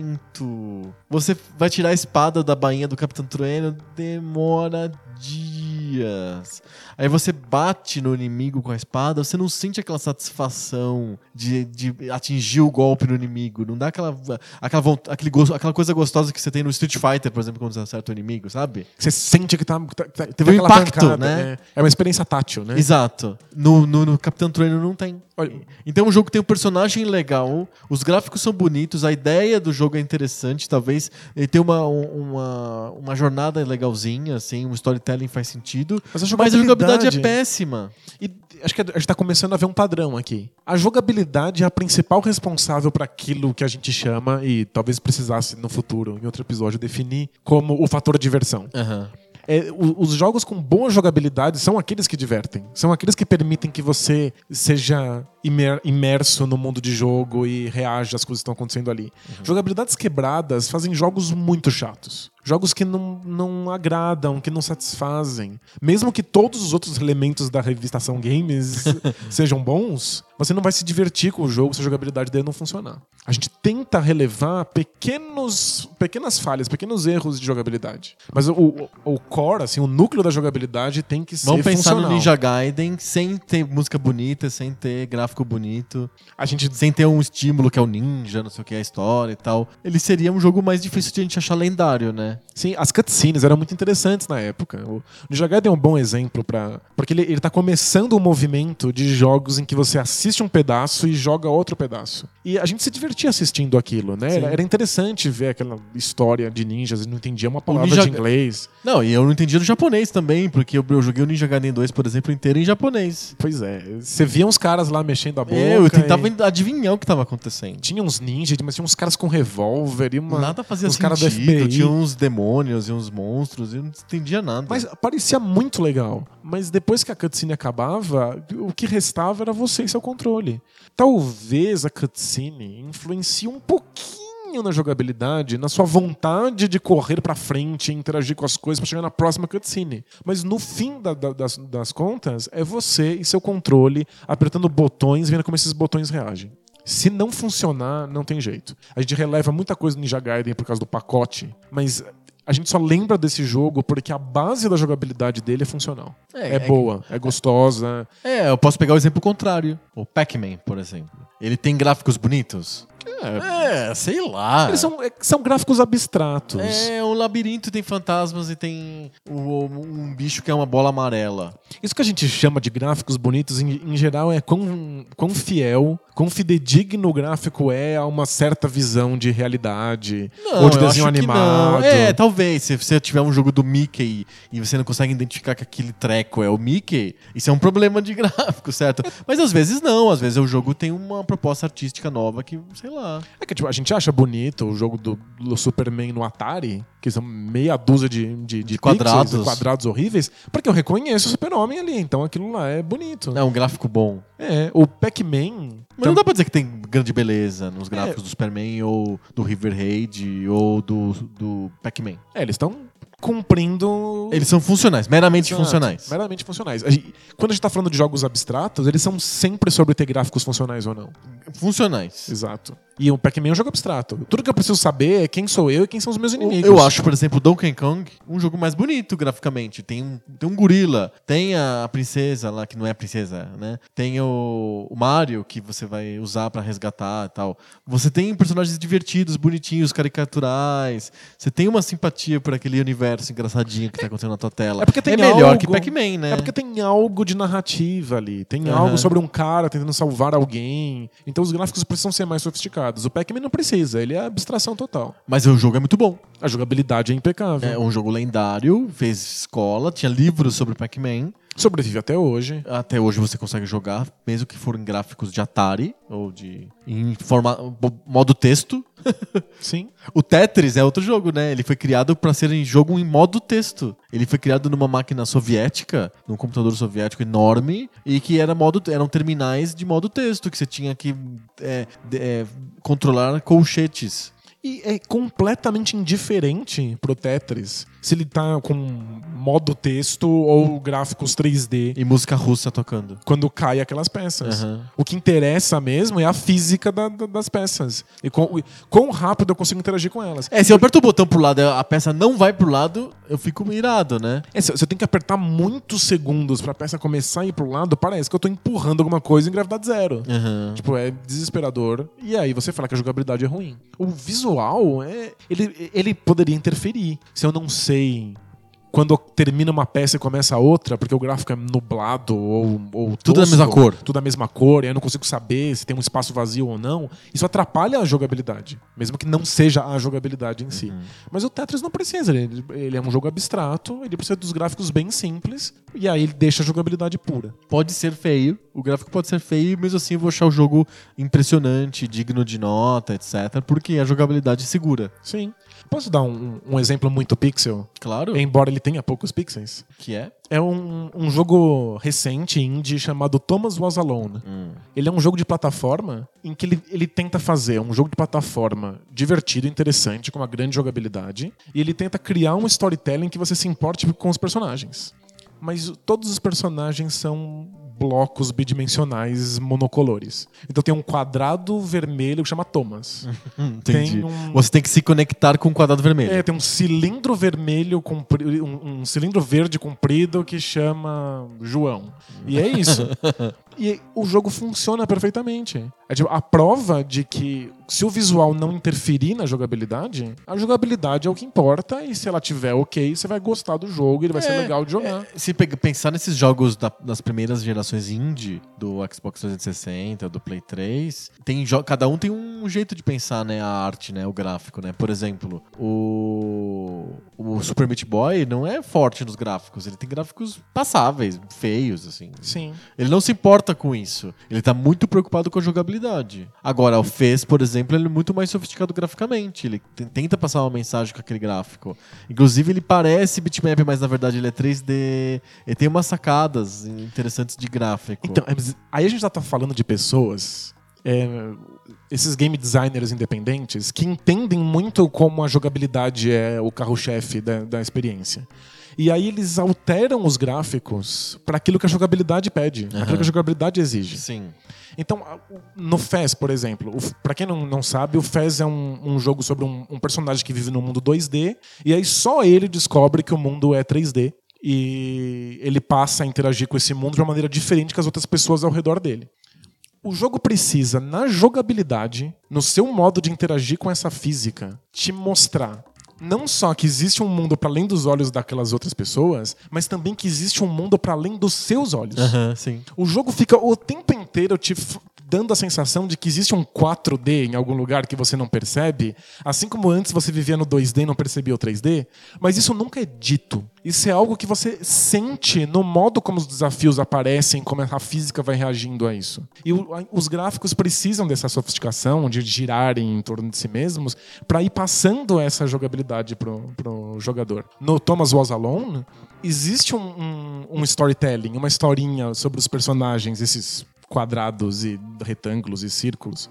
lento. Você vai tirar a espada da bainha do Capitão Trueno, demora dias. Aí você bate no inimigo com a espada, você não sente aquela satisfação de, de atingir o golpe no inimigo. Não dá aquela, aquela, aquele gosto, aquela coisa gostosa que você tem no Street Fighter, por exemplo, quando você acerta o inimigo, sabe? Você sente que tá, tá, tá- Teve um impacto, pancada, né? É, é uma experiência tátil, né? Exato. No, no, no Capitão Trueno não tem. Olha, Então um jogo que tem um personagem legal, os gráficos são bonitos, a ideia do jogo é interessante, talvez ele tenha uma, um- uma, uma jornada legalzinha, assim, um storytelling faz sentido. Mas a mas a jogabilidade é jogabilidade- péssima. E acho que a gente tá começando a ver um padrão aqui. A jogabilidade é a principal responsável para aquilo que a gente chama, e talvez precisasse no futuro, em outro episódio, definir como o fator diversão. Aham. É, os jogos com boa jogabilidade são aqueles que divertem. São aqueles que permitem que você seja imer- imerso no mundo de jogo e reaja às coisas que estão acontecendo ali. Jogabilidades quebradas fazem jogos muito chatos. Jogos que não, não agradam, que não satisfazem. Mesmo que todos os outros elementos da revistação Games sejam bons, você não vai se divertir com o jogo se a jogabilidade dele não funcionar. A gente tenta relevar pequenos, pequenas falhas, pequenos erros de jogabilidade. Mas o, o, o core, assim, o núcleo da jogabilidade tem que ser Vamos pensar funcional. no Ninja Gaiden sem ter música bonita, sem ter gráfico bonito, A gente sem ter um estímulo que é o ninja, não sei o que, a história e tal. Ele seria um jogo mais difícil de a gente achar lendário, né? Sim, as cutscenes eram muito interessantes na época. O Ninja Gaiden é um bom exemplo para porque ele, ele tá começando um movimento de jogos em que você assiste um pedaço e joga outro pedaço. E a gente se divertia assistindo aquilo, né? Era, era interessante ver aquela história de ninjas e não entendia uma palavra Ninja- de inglês. Não, e eu não entendi do japonês também, porque eu, eu joguei o Ninja Gaiden 2, por exemplo, inteiro em japonês. Pois é, você via uns caras lá mexendo a boca. É, eu tentava e adivinhar o que tava acontecendo. Tinha uns ninjas, mas tinha uns caras com revólver e uma. Nada fazia uns sentido, FBI. tinha uns demônios e uns monstros, e eu não entendia nada. Mas parecia muito legal. Mas depois que a cutscene acabava, o que restava era você e seu controle. Talvez a cutscene influencie um pouquinho na jogabilidade, na sua vontade de correr pra frente e interagir com as coisas pra chegar na próxima cutscene. Mas no fim da- da- das, das contas, é você e seu controle apertando botões, vendo como esses botões reagem. Se não funcionar, não tem jeito. A gente releva muita coisa no Ninja Gaiden por causa do pacote, mas a gente só lembra desse jogo porque a base da jogabilidade dele é funcional. É, É, é boa, é gostosa. É, eu posso pegar o exemplo contrário. O Pac-Man, por exemplo. Ele tem gráficos bonitos? É, sei lá. Eles são, é- são gráficos abstratos. É, um labirinto tem fantasmas e tem o- um bicho que é uma bola amarela. Isso que a gente chama de gráficos bonitos, em, em geral, é quão, quão fiel, quão fidedigno o gráfico é a uma certa visão de realidade. ou de desenho animado. não. É, talvez. Se você tiver um jogo do Mickey e você não consegue identificar que aquele treco é o Mickey, isso é um problema de gráfico, certo? Mas às vezes não. Às vezes o jogo tem uma proposta artística nova que, sei lá. É que tipo, a gente acha bonito o jogo do, do Superman no Atari, que são meia dúzia de, de, de quadrados. pixels, quadrados horríveis, porque eu reconheço o Super-Homem ali, então aquilo lá é bonito. É um gráfico bom. É, o Pac-Man. Mas não dá pra dizer que tem grande beleza nos É. gráficos do Superman ou do River Raid ou do, do Pac-Man. É, eles estão cumprindo. Eles são funcionais, meramente Exato, funcionais. Meramente funcionais. A gente- Quando a gente tá falando de jogos abstratos, eles são sempre sobre ter gráficos funcionais ou não. Funcionais. Exato. E o Pac-Man é um jogo abstrato. Tudo que eu preciso saber é quem sou eu e quem são os meus inimigos. Eu acho, por exemplo, Donkey Kong um jogo mais bonito graficamente. Tem um, tem um gorila, tem a princesa lá, que não é a princesa, né? Tem o, o Mario, que você vai usar pra resgatar e tal. Você tem personagens divertidos, bonitinhos, caricaturais. Você tem uma simpatia por aquele universo engraçadinho que tá acontecendo na tua tela. É porque tem melhor algo- que Pac-Man, né? É porque tem algo de narrativa ali. Tem Aham. algo sobre um cara tentando salvar alguém. Então os gráficos precisam ser mais sofisticados. O Pac-Man não precisa, ele é abstração total. Mas o jogo é muito bom. A jogabilidade é impecável. É um jogo lendário, fez escola, tinha livros sobre Pac-Man. Sobrevive até hoje. Até hoje você consegue jogar, mesmo que for em gráficos de Atari ou de em forma, modo texto. Sim. O Tetris é outro jogo, né? Ele foi criado para ser em jogo em modo texto. Ele foi criado numa máquina soviética, num computador soviético enorme, e que era modo, eram terminais de modo texto, que você tinha que é, é, controlar colchetes. E é completamente indiferente pro Tetris se ele tá com modo texto ou gráficos 3D E música russa tocando. quando cai aquelas peças. Aham. O que interessa mesmo é a física da- da- das peças. E quão, e quão rápido eu consigo interagir com elas. É, se eu aperto o botão pro lado e a peça não vai pro lado, eu fico irado, né? É, se você tem que apertar muitos segundos pra peça começar a ir pro lado, parece que eu tô empurrando alguma coisa em gravidade zero. Aham. Tipo, é desesperador. E aí você fala que a jogabilidade é ruim. O visual, é, ele, ele poderia interferir. Se eu não sei quando termina uma peça e começa outra, porque o gráfico é nublado ou, ou Tudo da tosco, mesma cor. Tudo da mesma cor, e eu não consigo saber se tem um espaço vazio ou não. Isso atrapalha a jogabilidade, mesmo que não seja a jogabilidade em si. Uhum. Mas o Tetris não precisa, ele, ele é um jogo abstrato, ele precisa dos gráficos bem simples, e aí ele deixa a jogabilidade pura. Pode ser feio, o gráfico pode ser feio, mesmo assim eu vou achar o jogo impressionante, digno de nota, etc. Porque a jogabilidade é segura. Sim. Posso dar um, um exemplo muito pixel? Claro. Embora ele tenha poucos pixels. Que é? É um, um jogo recente, indie, chamado Thomas Was Alone. Hum. Ele é um jogo de plataforma em que ele, ele tenta fazer um jogo de plataforma divertido, interessante, com uma grande jogabilidade. E ele tenta criar um storytelling que você se importe com os personagens. Mas todos os personagens são blocos bidimensionais monocolores. Então tem um quadrado vermelho que chama Thomas. Entendi. Tem um- Você tem que se conectar com o quadrado vermelho. É, tem um cilindro vermelho, compri- um, um cilindro verde comprido que chama João. E é isso. e o jogo funciona perfeitamente. É tipo, a prova de que se o visual não interferir na jogabilidade, a jogabilidade é o que importa e se ela tiver ok, você vai gostar do jogo e ele vai ser É, legal de jogar. Se pe- pensar nesses jogos da- das primeiras gerações indie, do Xbox 360, do Play 3, tem cada um tem um jeito de pensar, né, a arte, né, o gráfico, né? Por exemplo, o, o Super Meat Boy não é forte nos gráficos, ele tem gráficos passáveis, feios, assim. Sim. Ele não se importa com isso. Ele tá muito preocupado com a jogabilidade. Agora, o Fez, por exemplo, ele é muito mais sofisticado graficamente. Ele tenta passar uma mensagem com aquele gráfico. Inclusive, ele parece bitmap, mas na verdade ele é 3D. Ele tem umas sacadas interessantes de gráfico. Então, é, aí a gente já tá falando de pessoas. é, esses game designers independentes que entendem muito como a jogabilidade é o carro-chefe da, da experiência. E aí eles alteram os gráficos para aquilo que a jogabilidade pede, Aham. aquilo que a jogabilidade exige. Sim. Então, no Fez, por exemplo, pra quem não, não sabe, o Fez é um, um jogo sobre um, um personagem que vive no mundo 2D, e aí só ele descobre que o mundo é 3D. E ele passa a interagir com esse mundo de uma maneira diferente que as outras pessoas ao redor dele. O jogo precisa, na jogabilidade, no seu modo de interagir com essa física, te mostrar não só que existe um mundo para além dos olhos daquelas outras pessoas, mas também que existe um mundo para além dos seus olhos. Sim. O jogo fica o tempo inteiro te dando a sensação de que existe um 4D em algum lugar que você não percebe, assim como antes você vivia no 2D e não percebia o 3D, mas isso nunca é dito. Isso é algo que você sente no modo como os desafios aparecem, como a física vai reagindo a isso. E o- os gráficos precisam dessa sofisticação, de girarem em torno de si mesmos, para ir passando essa jogabilidade pro, pro jogador. No Thomas Was Alone, existe um, um- um storytelling, uma historinha sobre os personagens, esses quadrados e retângulos e círculos.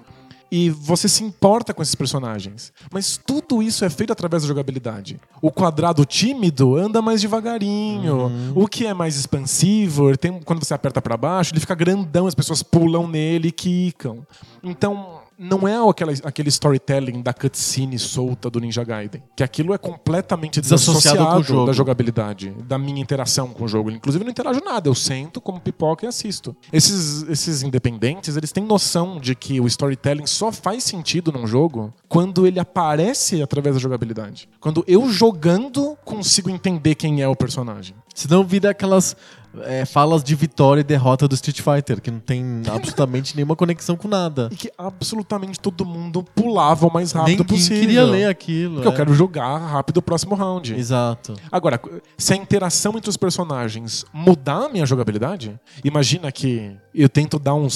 E você se importa com esses personagens. Mas tudo isso é feito através da jogabilidade. O quadrado tímido anda mais devagarinho. O que é mais expansivo, tem, quando você aperta pra baixo, ele fica grandão, as pessoas pulam nele e quicam. Então, não é aquela, aquele storytelling da cutscene solta do Ninja Gaiden. Que aquilo é completamente Desassociado desassociado, da jogabilidade, da minha interação com o jogo. Inclusive, eu não interajo nada, eu sento como pipoca e assisto. Esses, esses independentes, eles têm noção de que o storytelling só faz sentido num jogo quando ele aparece através da jogabilidade. Quando eu jogando consigo entender quem é o personagem. Senão vira aquelas é, falas de vitória e derrota do Street Fighter, que não tem absolutamente nenhuma conexão com nada. E que absolutamente todo mundo pulava o mais rápido Ninguém possível. queria ler aquilo. Porque eu é. quero jogar rápido o próximo round. Exato. Agora, se a interação entre os personagens mudar a minha jogabilidade, imagina que eu tento dar um,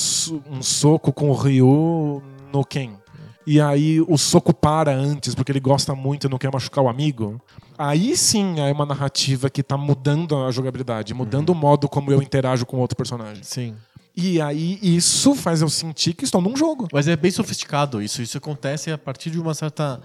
um soco com o Ryu no Ken. E aí o soco para antes, porque ele gosta muito e não quer machucar o amigo. Aí sim é uma narrativa que tá mudando a jogabilidade, mudando o modo como eu interajo com outro personagem. Sim. E aí isso faz eu sentir que estou num jogo. Mas é bem sofisticado isso. Isso acontece a partir de uma certa,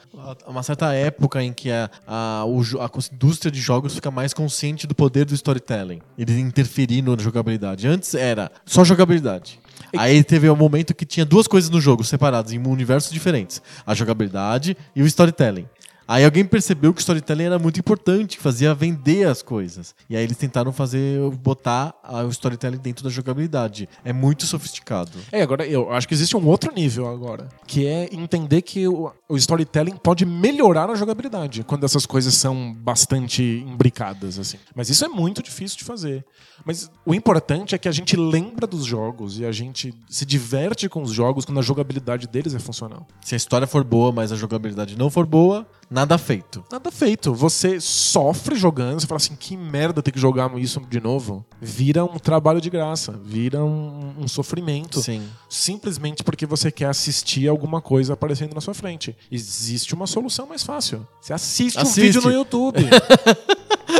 uma certa época em que a, a, a indústria de jogos fica mais consciente do poder do storytelling. Ele interferir na jogabilidade. Antes era só jogabilidade. Aí teve um momento que tinha duas coisas no jogo separadas em universos diferentes: a jogabilidade e o storytelling. Aí alguém percebeu que o storytelling era muito importante, que fazia vender as coisas. E aí eles tentaram fazer, botar o storytelling dentro da jogabilidade. É muito sofisticado. É, agora eu acho que existe um outro nível agora, que é entender que o, o storytelling pode melhorar a jogabilidade quando essas coisas são bastante imbricadas, assim. Mas isso é muito difícil de fazer. Mas o importante é que a gente lembra dos jogos e a gente se diverte com os jogos quando a jogabilidade deles é funcional. Se a história for boa, mas a jogabilidade não for boa, nada feito. Nada feito. Você sofre jogando, você fala assim, que merda ter que jogar isso de novo. Vira um trabalho de graça, vira um, um sofrimento. Sim. Simplesmente porque você quer assistir alguma coisa aparecendo na sua frente. Existe uma solução mais fácil. Você assiste, Assiste. um vídeo no YouTube.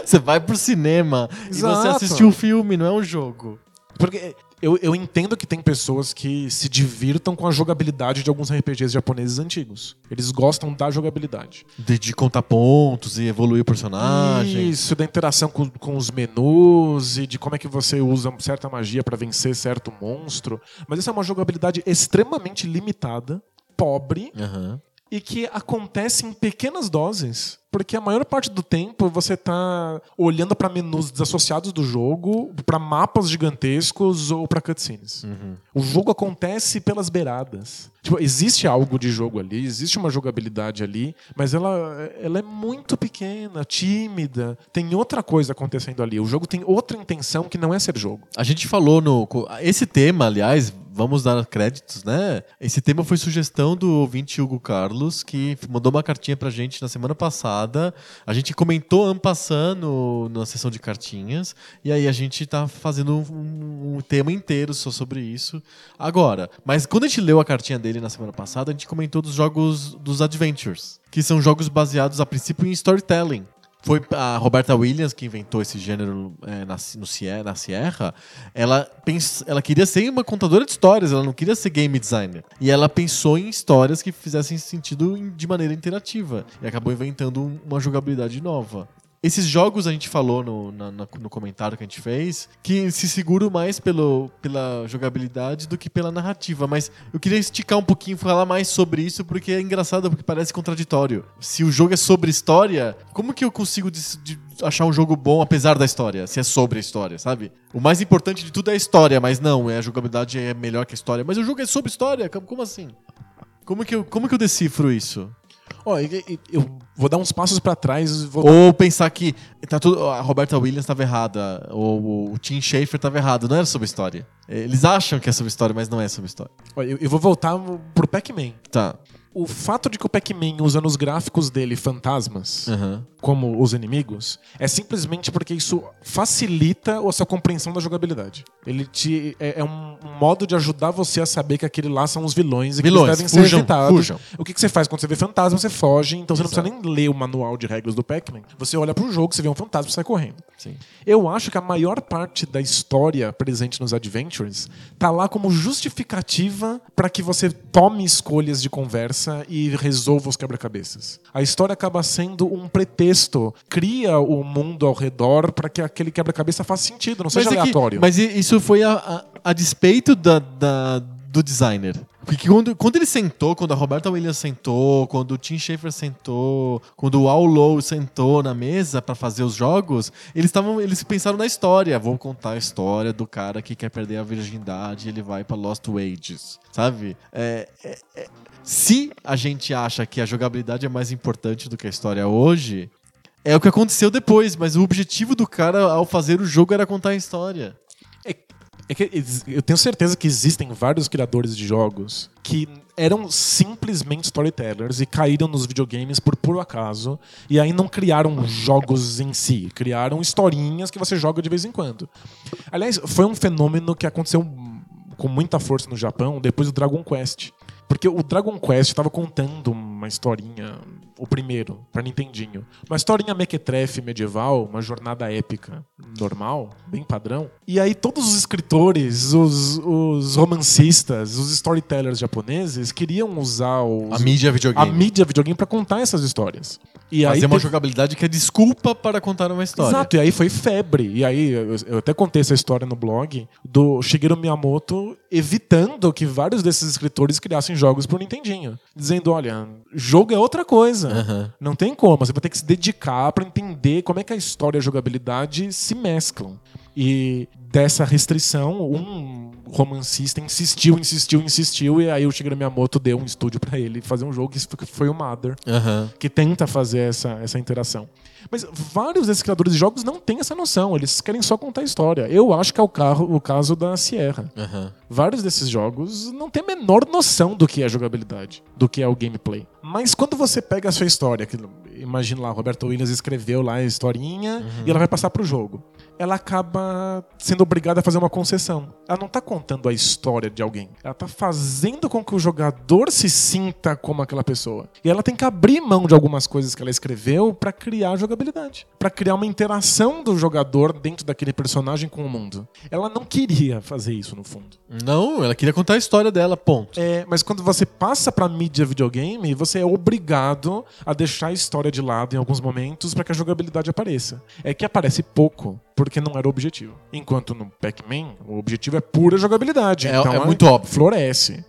Você vai pro cinema e você Exato. assiste um filme, não é um jogo. Porque eu, eu entendo que tem pessoas que se divirtam com a jogabilidade de alguns RPGs japoneses antigos. Eles gostam da jogabilidade. De, de contar pontos e evoluir o personagem. Isso, da interação com, com os menus e de como é que você usa certa magia pra vencer certo monstro. Mas essa é uma jogabilidade extremamente limitada, pobre Aham. E que acontece em pequenas doses. Porque a maior parte do tempo você tá olhando pra menus desassociados do jogo, pra mapas gigantescos ou pra cutscenes. O jogo acontece pelas beiradas. Tipo, existe algo de jogo ali, existe uma jogabilidade ali, mas ela, ela é muito pequena, tímida. Tem outra coisa acontecendo ali. O jogo tem outra intenção que não é ser jogo. A gente falou no. Esse tema, aliás, vamos dar créditos, né? Esse tema foi sugestão do ouvinte Hugo Carlos, que mandou uma cartinha pra gente na semana passada. A gente comentou ano na sessão de cartinhas. E aí a gente tá fazendo um, um tema inteiro só sobre isso agora. Mas quando a gente leu a cartinha dele na semana passada, a gente comentou dos jogos dos Adventures, que são jogos baseados a princípio em storytelling. Foi a Roberta Williams que inventou esse gênero é, na, no Sierra, na Sierra. Ela, pens, ela queria ser uma contadora de histórias, ela não queria ser game designer. E ela pensou em histórias que fizessem sentido de maneira interativa. E acabou inventando um- uma jogabilidade nova. Esses jogos a gente falou no, na- no comentário que a gente fez que se seguram mais pelo, pela jogabilidade do que pela narrativa. Mas eu queria esticar um pouquinho, falar mais sobre isso, porque é engraçado, porque parece contraditório. Se o jogo é sobre história, como que eu consigo dis- de- achar um jogo bom apesar da história? Se é sobre a história, sabe? O mais importante de tudo é a história, mas não, é a jogabilidade é melhor que a história. Mas o jogo é sobre história? Como- assim? Como que eu, como que eu decifro isso? Ó, e- eu vou dar uns passos pra trás. Ou pensar que tá tudo, a Roberta Williams estava errada, ou o Tim Schafer estava errado, não era sobre história. Eles acham que é sobre história, mas não é sobre história. Ó, eu, eu vou voltar pro Pac-Man. Tá. O fato de que o Pac-Man usa nos gráficos dele fantasmas Aham. Como os inimigos é simplesmente porque isso facilita a sua compreensão da jogabilidade. Ele te é, é um, modo de ajudar você a saber que aquele lá são os vilões e que Vilões, eles devem ser fujam, evitados. fujam. O que, que você faz quando você vê fantasma? Você foge, então você Exato. não precisa nem ler o manual de regras do Pac-Man. Você olha pro jogo, você vê um fantasma e sai correndo. Sim. Eu acho que a maior parte da história presente nos Adventures tá lá como justificativa para que você tome escolhas de conversa e resolva os quebra-cabeças. A história acaba sendo um pretexto, cria o mundo ao redor para que aquele quebra-cabeça faça sentido, não seja é que- aleatório. mas i- isso foi a, a, a despeito da, da- do designer. Porque quando, quando ele sentou, quando a Roberta Williams sentou, quando o Tim Schafer sentou, quando o Al Lowe sentou na mesa pra fazer os jogos, eles estavam, eles pensaram na história. Vou contar a história do cara que quer perder a virgindade, ele vai pra Lost Wages, sabe? É, é- é- se a gente acha que a jogabilidade é mais importante do que a história hoje, é o que aconteceu depois, mas o objetivo do cara ao fazer o jogo era contar a história. É que ex- eu tenho certeza que existem vários criadores de jogos que eram simplesmente storytellers e caíram nos videogames por puro acaso e aí não criaram jogos em si, criaram historinhas que você joga de vez em quando. Aliás, foi um fenômeno que aconteceu com muita força no Japão depois do Dragon Quest. Porque o Dragon Quest estava contando uma historinha, o primeiro, pra Nintendinho. Uma historinha mequetrefe medieval, uma jornada épica normal, bem padrão. E aí todos os escritores, os, os romancistas, os storytellers japoneses queriam usar os, A mídia a videogame. mídia videogame pra contar essas histórias. E aí Fazer uma teve- jogabilidade que é desculpa para contar uma história. Exato, e aí foi febre. E aí, eu, eu até contei essa história no blog do Shigeru Miyamoto evitando que vários desses escritores criassem jogos pro Nintendinho. Dizendo, olha, jogo é outra coisa. Aham. Não tem como. Você vai ter que se dedicar pra entender como é que a história e a jogabilidade se mesclam. E dessa restrição, um romancista insistiu, insistiu, insistiu, e aí o Shigeru Miyamoto deu um estúdio pra ele fazer um jogo que foi o Mother Aham. que tenta fazer essa, essa interação. Mas vários desses criadores de jogos não têm essa noção, eles querem só contar a história. Eu acho que é o, carro, o caso da Sierra. Aham. Vários desses jogos não têm a menor noção do que é jogabilidade, do que é o gameplay. Mas quando você pega a sua história, que imagina lá, Roberto Williams escreveu lá a historinha e ela vai passar pro jogo. Ela acaba sendo obrigada a fazer uma concessão. Ela não tá contando a história de alguém. Ela tá fazendo com que o jogador se sinta como aquela pessoa. E ela tem que abrir mão de algumas coisas que ela escreveu pra criar jogabilidade, Pra criar uma interação do jogador dentro daquele personagem com o mundo. Ela não queria fazer isso no fundo. Não, ela queria contar a história dela, ponto. É, mas quando você passa pra mídia videogame, você é obrigado a deixar a história de lado em alguns momentos pra que a jogabilidade apareça. É que aparece pouco, porque não era o objetivo. Enquanto no Pac-Man, o objetivo é pura jogabilidade. É- então é muito óbvio. Floresce.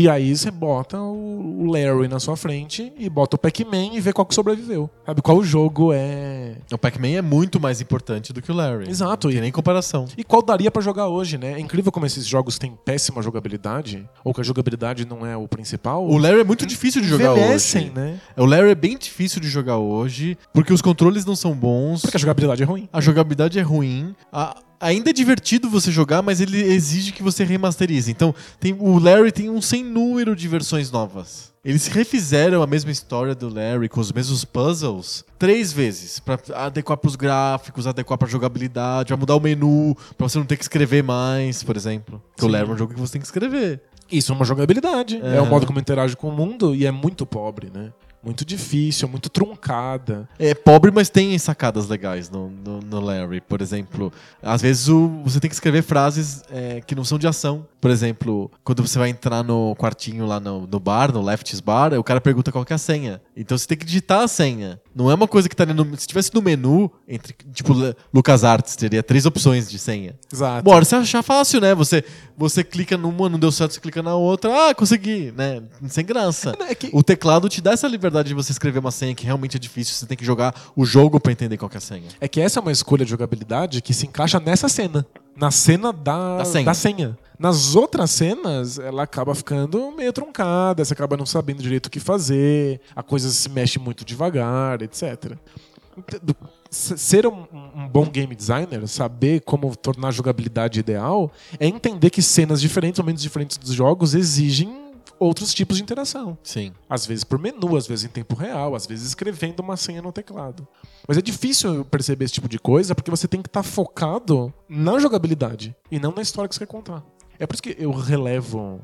E aí você bota o Larry na sua frente e bota o Pac-Man e vê qual que sobreviveu. Sabe qual jogo é O Pac-Man é muito mais importante do que o Larry. Exato, Não e- nem comparação. E qual daria pra jogar hoje, né? É incrível como esses jogos têm péssima jogabilidade, ou que a jogabilidade não é o principal. O Larry é muito difícil de jogar hoje. né? O Larry é bem difícil de jogar hoje, porque os controles não são bons, Porque a jogabilidade é ruim. a jogabilidade é ruim. a- Ainda é divertido você jogar, mas ele exige que você remasterize. Então, tem, o Larry tem um sem número de versões novas. Eles refizeram a mesma história do Larry com os mesmos puzzles três vezes pra adequar pros gráficos, adequar pra jogabilidade, pra mudar o menu, pra você não ter que escrever mais, por exemplo. Porque o. Larry é um jogo que você tem que escrever. Isso é uma jogabilidade. É, É. o modo como interage com o mundo e é muito pobre, né? Muito difícil, muito truncada. É pobre, mas tem sacadas legais no, no, no Larry. Por exemplo, às vezes o- você tem que escrever frases é, que não são de ação. Por exemplo, quando você vai entrar no quartinho lá no, no bar, no Left's Bar, o cara pergunta qual é a senha. Então você tem que digitar a senha. Não é uma coisa que tá no. Se tivesse no menu, entre tipo Lucas Arts, teria três opções de senha. Exato. Bora, você achar fácil, né? Você, você clica numa, não deu certo, você clica na outra. Ah, consegui, né? Sem graça. É que- O teclado te dá essa liberdade de você escrever uma senha que realmente é difícil. Você tem que jogar o jogo pra entender qual que é a senha. É que essa é uma escolha de jogabilidade que se encaixa nessa cena. Na cena da, Da senha. da senha. Nas outras cenas, ela acaba ficando meio truncada, você acaba não sabendo direito o que fazer, a coisa se mexe muito devagar, etc. Ent- s- Ser um, um bom game designer, saber como tornar a jogabilidade ideal, é entender que cenas diferentes, momentos diferentes dos jogos exigem outros tipos de interação. Sim. Às vezes por menu, às vezes em tempo real, às vezes escrevendo uma senha no teclado. Mas é difícil perceber esse tipo de coisa porque você tem que estar focado na jogabilidade e não na história que você quer contar. É por isso que eu relevo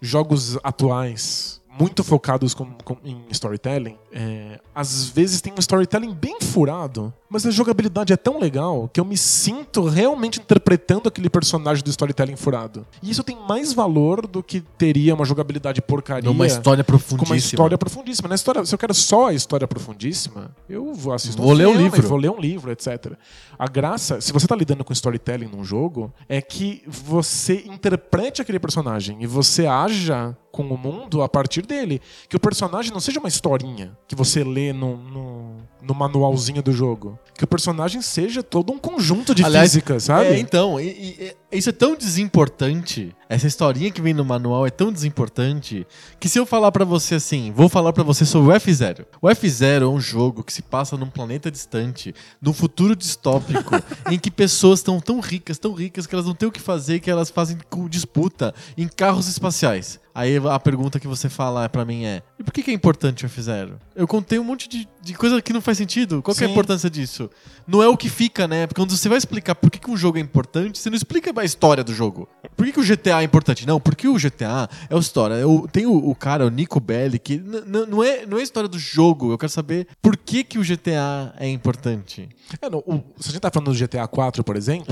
jogos atuais muito focados com- com- em storytelling. É, às vezes tem um storytelling bem furado, mas a jogabilidade é tão legal que eu me sinto realmente interpretando aquele personagem do storytelling furado. E isso tem mais valor do que teria uma jogabilidade porcaria Numa história profundíssima. com uma história profundíssima. Na história, se eu quero só a história profundíssima, eu vou assistir Vou ler um filme, livro. vou ler um livro, etc. A graça, se você tá lidando com storytelling num jogo, é que você interprete aquele personagem e você haja com o mundo a partir dele. Que o personagem não seja uma historinha que você lê no, no, no manualzinho do jogo. Que o personagem seja todo um conjunto de Aliás, física, sabe? É, então, e- e- isso é tão desimportante. Essa historinha que vem no manual é tão desimportante que se eu falar pra você assim, vou falar pra você sobre o F0. O F0 é um jogo que se passa num planeta distante, num futuro distópico, em que pessoas estão tão ricas, tão ricas que elas não têm o que fazer, que elas fazem disputa em carros espaciais. Aí a pergunta que você fala pra mim é: e por que, que é importante o F0? Eu contei um monte de, de coisa que não faz sentido. Qual que é a importância disso? Não é o que fica, né? Porque quando você vai explicar por que, que um jogo é importante, você não explica a história do jogo. Por que, que o GTA é importante? Não, porque o GTA é a história. Eu, tem o, o cara, o Nico Belli, que não, é, não é a história do jogo. Eu quero saber por que, que o GTA é importante. É, no- o- se a gente tá falando do GTA 4, por exemplo,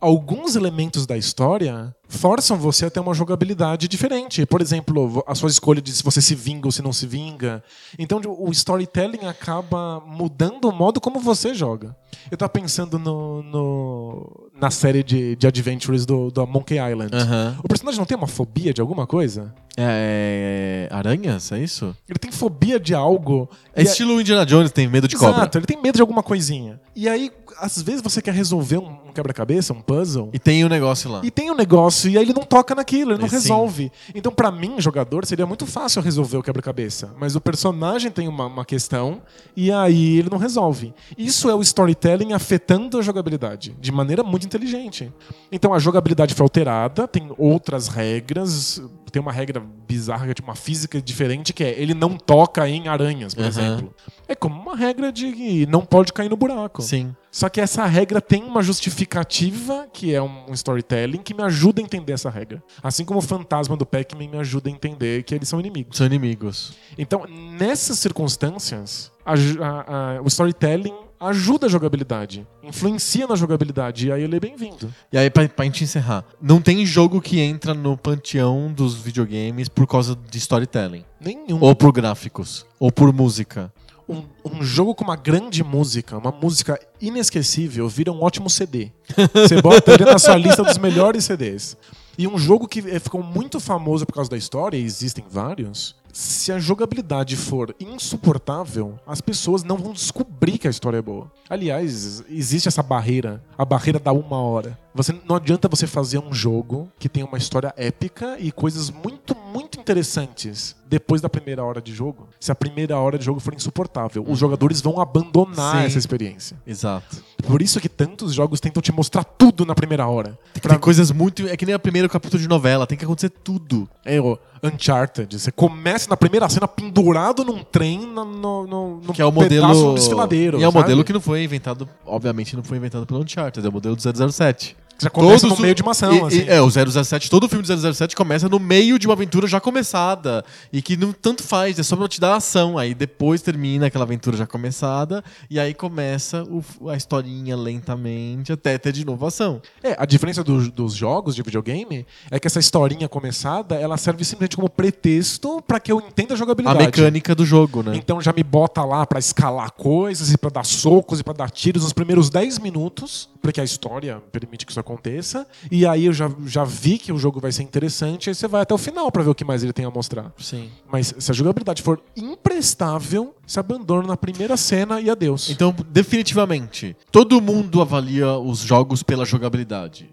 alguns elementos da história forçam você a ter uma jogabilidade diferente. Por exemplo, a sua escolha de se você se vinga ou se não se vinga. Então o storytelling acaba mudando o modo como você joga. Eu tava pensando no, no- na série de, de adventures do, do Monkey Island. O personagem não tem uma fobia de alguma coisa? É, é, aranhas, é isso? Ele tem fobia de algo. É e estilo Indiana Jones, tem medo de cobra. Exato, ele tem medo de alguma coisinha. E aí, às vezes você quer resolver um um quebra-cabeça, um puzzle. E tem o negócio lá. E tem um negócio, e aí ele não toca naquilo, ele não sim. resolve. Então, pra mim, jogador, seria muito fácil resolver o quebra-cabeça. Mas o personagem tem uma, uma questão, e aí ele não resolve. Isso é o storytelling afetando a jogabilidade, de maneira muito inteligente. Então, a jogabilidade foi alterada, tem outras regras. Tem uma regra bizarra, que é uma física diferente, que é ele não toca em aranhas, por Aham. exemplo. É como uma regra de não pode cair no buraco. Sim. Só que essa regra tem uma justificativa, que é um storytelling, que me ajuda a entender essa regra. Assim como o fantasma do Pac-Man me ajuda a entender que eles são inimigos. São inimigos. Então, nessas circunstâncias, a a- a- o storytelling ajuda a jogabilidade, influencia na jogabilidade, e aí ele é bem-vindo. E aí, pra, pra gente encerrar, não tem jogo que entra no panteão dos videogames por causa de storytelling. Nenhum. Ou por gráficos. Ou por música. Um, um jogo com uma grande música, uma música inesquecível, vira um ótimo CD. Você bota ele na sua lista dos melhores CDs. E um jogo que eh, ficou muito famoso por causa da história, e existem vários. Se a jogabilidade for insuportável, as pessoas não vão descobrir que a história é boa. Aliás, existe essa barreira, a barreira da uma hora. Você não adianta você fazer um jogo que tem uma história épica e coisas muito, muito interessantes depois da primeira hora de jogo. Se a primeira hora de jogo for insuportável, os jogadores vão abandonar Sim. essa experiência. Exato. Por isso que tantos jogos tentam te mostrar tudo na primeira hora. Tem coisas muito. É que nem o primeiro capítulo de novela, tem que acontecer tudo. É Uncharted. Você começa na primeira cena pendurado num trem no, no, no, no Que é o modelo. desfiladeiro. e é o modelo que não foi inventado, obviamente, não foi inventado pelo Uncharted, é o modelo do 007. Já começa no o- meio de uma ação. e- assim. e- é, o 007, todo filme do 007 começa no meio de uma aventura já começada. E que não tanto faz, é só pra te dar ação. Aí depois termina aquela aventura já começada. E aí começa o- a historinha lentamente até ter de novo ação. É, a diferença do- dos jogos de videogame é que essa historinha começada, ela serve simplesmente como pretexto pra que eu entenda a A jogabilidade. mecânica do jogo, né? Então já me bota lá pra escalar coisas e pra dar socos e pra dar tiros nos primeiros 10 minutos, porque a história permite que isso aconteça. E aí eu já, já vi que o jogo vai ser interessante, aí você vai até o final pra ver o que mais ele tem a mostrar. Sim. Mas se a jogabilidade for imprestável, se abandona na primeira cena e adeus. Então, definitivamente, todo mundo avalia os jogos pela jogabilidade.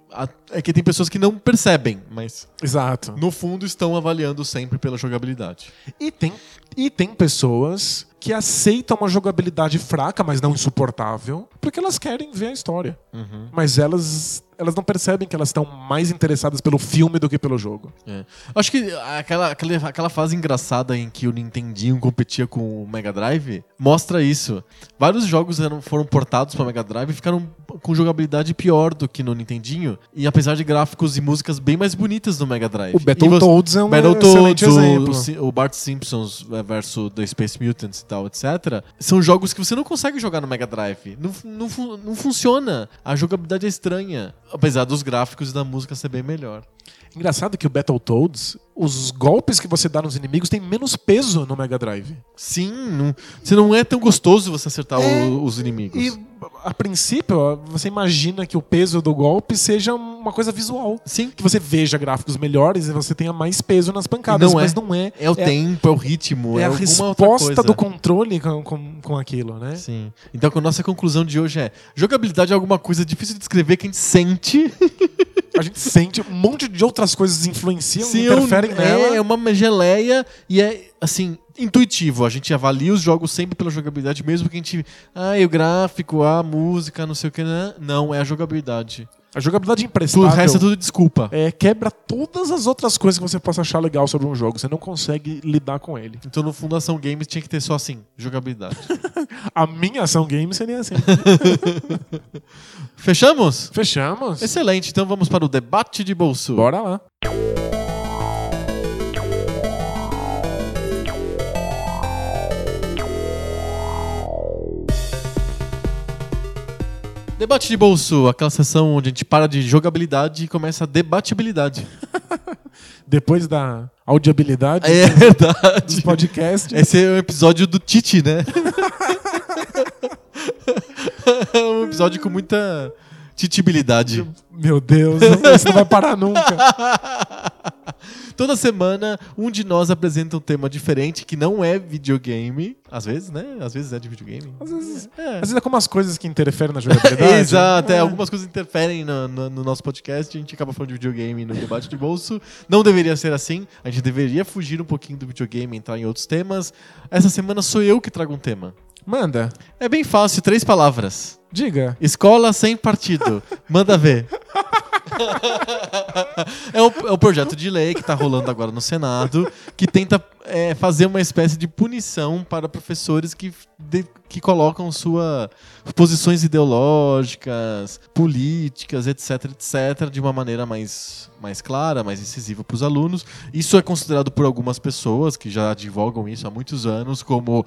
É que tem pessoas que não percebem, mas Exato. no fundo estão avaliando sempre pela jogabilidade. E tem, e tem pessoas que aceitam uma jogabilidade fraca, mas não insuportável, porque elas querem ver a história. Mas elas, elas não percebem que elas estão mais interessadas pelo filme do que pelo jogo. É. Acho que aquela, aquela, aquela fase engraçada em que o Nintendinho competia com o Mega Drive mostra isso. Vários jogos eram, foram portados para Mega Drive e ficaram com jogabilidade pior do que no Nintendinho. E apesar de gráficos e músicas bem mais bonitas no Mega Drive. O Battletoads é um excelente exemplo. o o Bart Simpsons eh, versus The Space Mutants e tal, etc. São jogos que você não consegue jogar no Mega Drive. Não, não, não funciona. A jogabilidade é estranha. Apesar dos gráficos e da música ser bem melhor. Engraçado que o Battletoads, os golpes que você dá nos inimigos têm menos peso no Mega Drive. Sim, não, você não é tão gostoso você acertar É, o- os inimigos. E a princípio, você imagina que o peso do golpe seja uma coisa visual. Sim. Que você veja gráficos melhores e você tenha mais peso nas pancadas. Não é. mas não é. É o tempo, é o ritmo, É é, a resposta do controle com, com, com aquilo, né? Sim. Então a nossa conclusão de hoje é: jogabilidade é alguma coisa difícil de descrever que a gente sente. A gente sente um monte de outras coisas influenciam Sim, interferem é, nela. é uma geleia e é assim. Intuitivo, a gente avalia os jogos sempre pela jogabilidade, mesmo que a gente. Ah, e o gráfico, a música, não sei o que. né? Não, é a jogabilidade. A jogabilidade Tudo, imprestável o resto é tudo desculpa. é, quebra todas as outras coisas que você possa achar legal sobre um jogo. Você não consegue lidar com ele. Então no Fundação Games tinha que ter só assim, jogabilidade. A minha ação game seria assim. Fechamos? Fechamos? Excelente, então vamos para o debate de bolso. Bora lá. Debate de bolso, aquela sessão onde a gente para de jogabilidade e começa a debatibilidade. Depois da audiabilidade É dos verdade. podcasts. Esse é o episódio do Tite, né? É um episódio com muita titibilidade. Meu Deus, isso não vai parar nunca. Toda semana, um de nós apresenta um tema diferente que não é videogame. Às vezes, né? Às vezes é de videogame. Às vezes, É. às vezes é como as coisas que interferem na jogabilidade. Exato, é, É. algumas coisas interferem no, no- no nosso podcast, a gente acaba falando de videogame no debate de bolso. Não deveria ser assim, a gente deveria fugir um pouquinho do videogame e entrar em outros temas. Essa semana sou eu que trago um tema. Manda, É bem fácil, três palavras. Diga. Escola sem partido. Manda ver. é, o, é o projeto de lei que está rolando agora no Senado, que tenta é, fazer uma espécie de punição para professores que, de- que colocam suas posições ideológicas, políticas, etc, etc, de uma maneira mais, mais clara, mais incisiva para os alunos. Isso é considerado por algumas pessoas que já divulgam isso há muitos anos como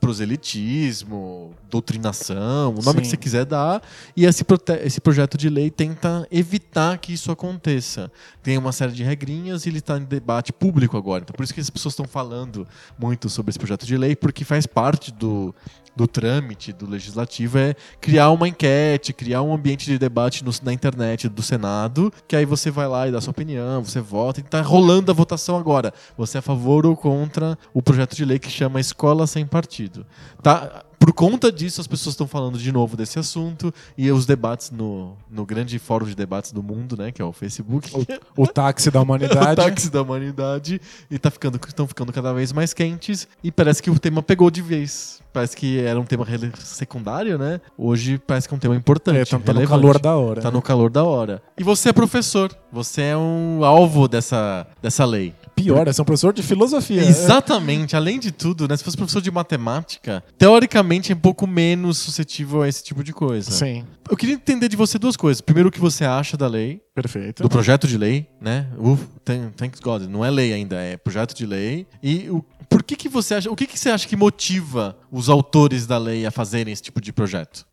proselitismo, doutrinação, o nome Sim. que você quiser dar. E esse, esse projeto de lei tenta evitar que isso aconteça. Tem uma série de regrinhas e ele está em debate público agora. Então, por isso que as pessoas estão falando muito sobre esse projeto de lei, porque faz parte do, do trâmite do legislativo é criar uma enquete, criar um ambiente de debate no- na internet do Senado, que aí você vai lá e dá sua opinião, você vota e tá rolando a votação agora. Você é a favor ou contra o projeto de lei que chama Escola Sem Partido. Tá? Por conta disso, as pessoas estão falando de novo desse assunto e os debates no, no grande fórum de debates do mundo, né, que é o Facebook. O táxi da o humanidade. táxi da humanidade e tá ficando, estão ficando cada vez mais quentes e parece que o tema pegou de vez. Parece que era um tema secundário, né? Hoje parece que é um tema importante. É, tá, tá no calor da hora. Tá no calor da hora. E você é professor. Você é um alvo dessa, dessa lei. Pior, é ser um professor de filosofia. Exatamente. Além de tudo, né? Se fosse professor de matemática, teoricamente é um pouco menos suscetível a esse tipo de coisa. Sim, Eu queria entender de você duas coisas. Primeiro, o que você acha da lei, perfeito. do projeto de lei, né? Uf, thank- thanks God, não é lei ainda, é projeto de lei. E o, por que que você acha, o que que você acha que motiva os autores da lei a fazerem esse tipo de projeto?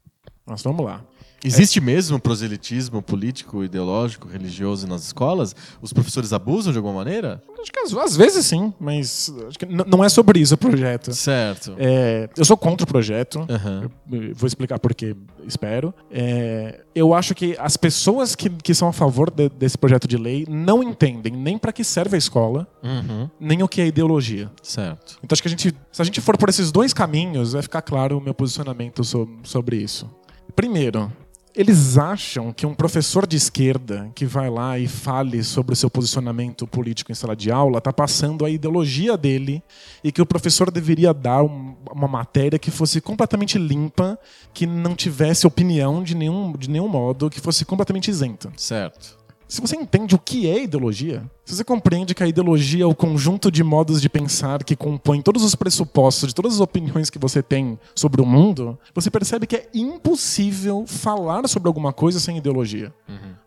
Mas vamos lá. Existe mesmo proselitismo político, ideológico, religioso nas escolas? Os professores abusam de alguma maneira? Acho que às, vezes sim, mas que não é sobre isso o projeto. Certo. É, eu sou contra o projeto. Eu vou explicar por quê, espero. É, eu acho que as pessoas que, que são a favor de- desse projeto de lei não entendem nem para que serve a escola, Uhum. nem o que é ideologia. Certo. Então acho que a gente, se a gente for por esses dois caminhos, vai ficar claro o meu posicionamento so- sobre isso. Primeiro, eles acham que um professor de esquerda que vai lá e fale sobre o seu posicionamento político em sala de aula está passando a ideologia dele e que o professor deveria dar um- uma matéria que fosse completamente limpa, que não tivesse opinião de nenhum, de nenhum modo, que fosse completamente isenta. Certo. Se você entende o que é ideologia, se você compreende que a ideologia é o conjunto de modos de pensar que compõe todos os pressupostos de todas as opiniões que você tem sobre o mundo, você percebe que é impossível falar sobre alguma coisa sem ideologia.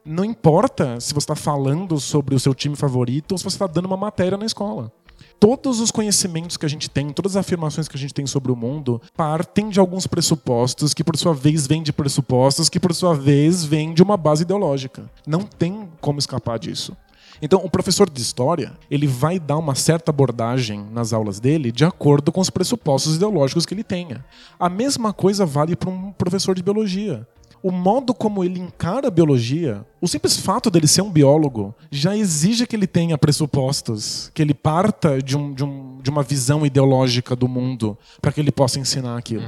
Não importa se você está falando sobre o seu time favorito ou se você está dando uma matéria na escola. Todos os conhecimentos que a gente tem, todas as afirmações que a gente tem sobre o mundo, partem de alguns pressupostos que, por sua vez, vêm de pressupostos que, por sua vez, vêm de uma base ideológica. Não tem como escapar disso. Então, o professor de história, ele vai dar uma certa abordagem nas aulas dele de acordo com os pressupostos ideológicos que ele tenha. A mesma coisa vale para um professor de biologia. O modo como ele encara a biologia, o simples fato dele ser um biólogo, já exige que ele tenha pressupostos, que ele parta de, um- de um- de uma visão ideológica do mundo para que ele possa ensinar aquilo.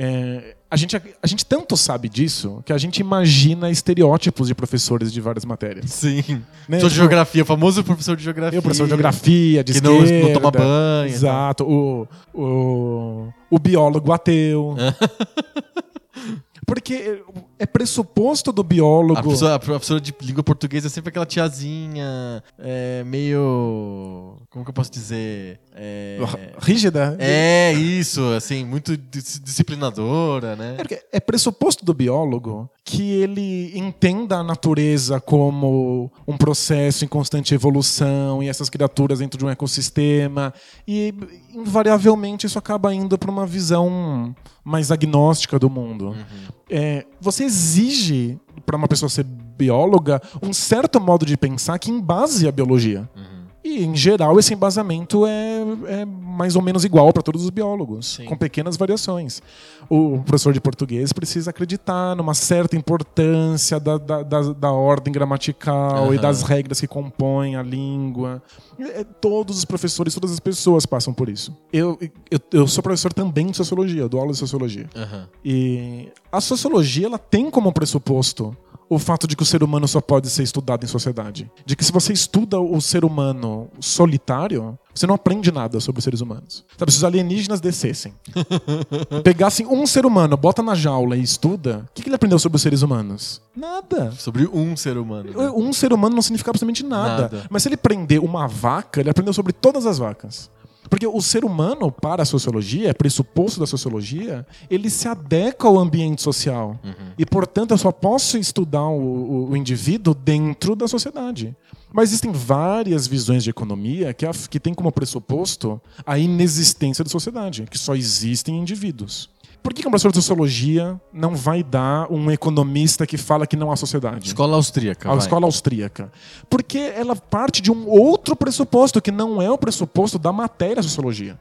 É, a, gente, a gente tanto sabe disso que a gente imagina estereótipos de professores de várias matérias. Sim. Né? Sou de geografia, o famoso professor de geografia. Eu, professor de geografia, de Que não- esquerda. não toma banho Exato. O, o, o biólogo ateu. Porque é pressuposto do biólogo. A professora, a professora de língua portuguesa é sempre aquela tiazinha é, meio. Como que eu posso dizer? É, Rígida. é isso, assim, muito dis- disciplinadora, né? É, é pressuposto do biólogo que ele entenda a natureza como um processo em constante evolução e essas criaturas dentro de um ecossistema. E, invariavelmente, isso acaba indo para uma visão mais agnóstica do mundo. É, você exige, para uma pessoa ser bióloga, um certo modo de pensar que embase a biologia. E, em geral, esse embasamento é, é mais ou menos igual para todos os biólogos, Sim. com pequenas variações. O professor de português precisa acreditar numa certa importância da, da, da, da ordem gramatical e Aham. das regras que compõem a língua. É, todos os professores, todas as pessoas passam por isso. Eu, eu, eu sou professor também de sociologia, dou aula de sociologia. Aham. E a sociologia ela tem como pressuposto o fato de que o ser humano só pode ser estudado em sociedade. De que se você estuda o ser humano solitário, você não aprende nada sobre os seres humanos. Sabe, se os alienígenas descessem, pegassem um ser humano, bota na jaula e estuda, o que, que ele aprendeu sobre os seres humanos? Nada. Sobre um ser humano. né? Um ser humano não significa absolutamente nada. Nada. Mas se ele prender uma vaca, ele aprendeu sobre todas as vacas. Porque o ser humano, para a sociologia, é pressuposto da sociologia, ele se adequa ao ambiente social. E, portanto, eu só posso estudar o, o- o indivíduo dentro da sociedade. Mas existem várias visões de economia que, af- que têm como pressuposto a inexistência da sociedade, que só existem indivíduos. Por que um professor de sociologia não vai dar um economista que fala que não há sociedade? Escola austríaca. a vai. escola austríaca. Porque ela parte de um outro pressuposto, que não é o pressuposto da matéria sociologia.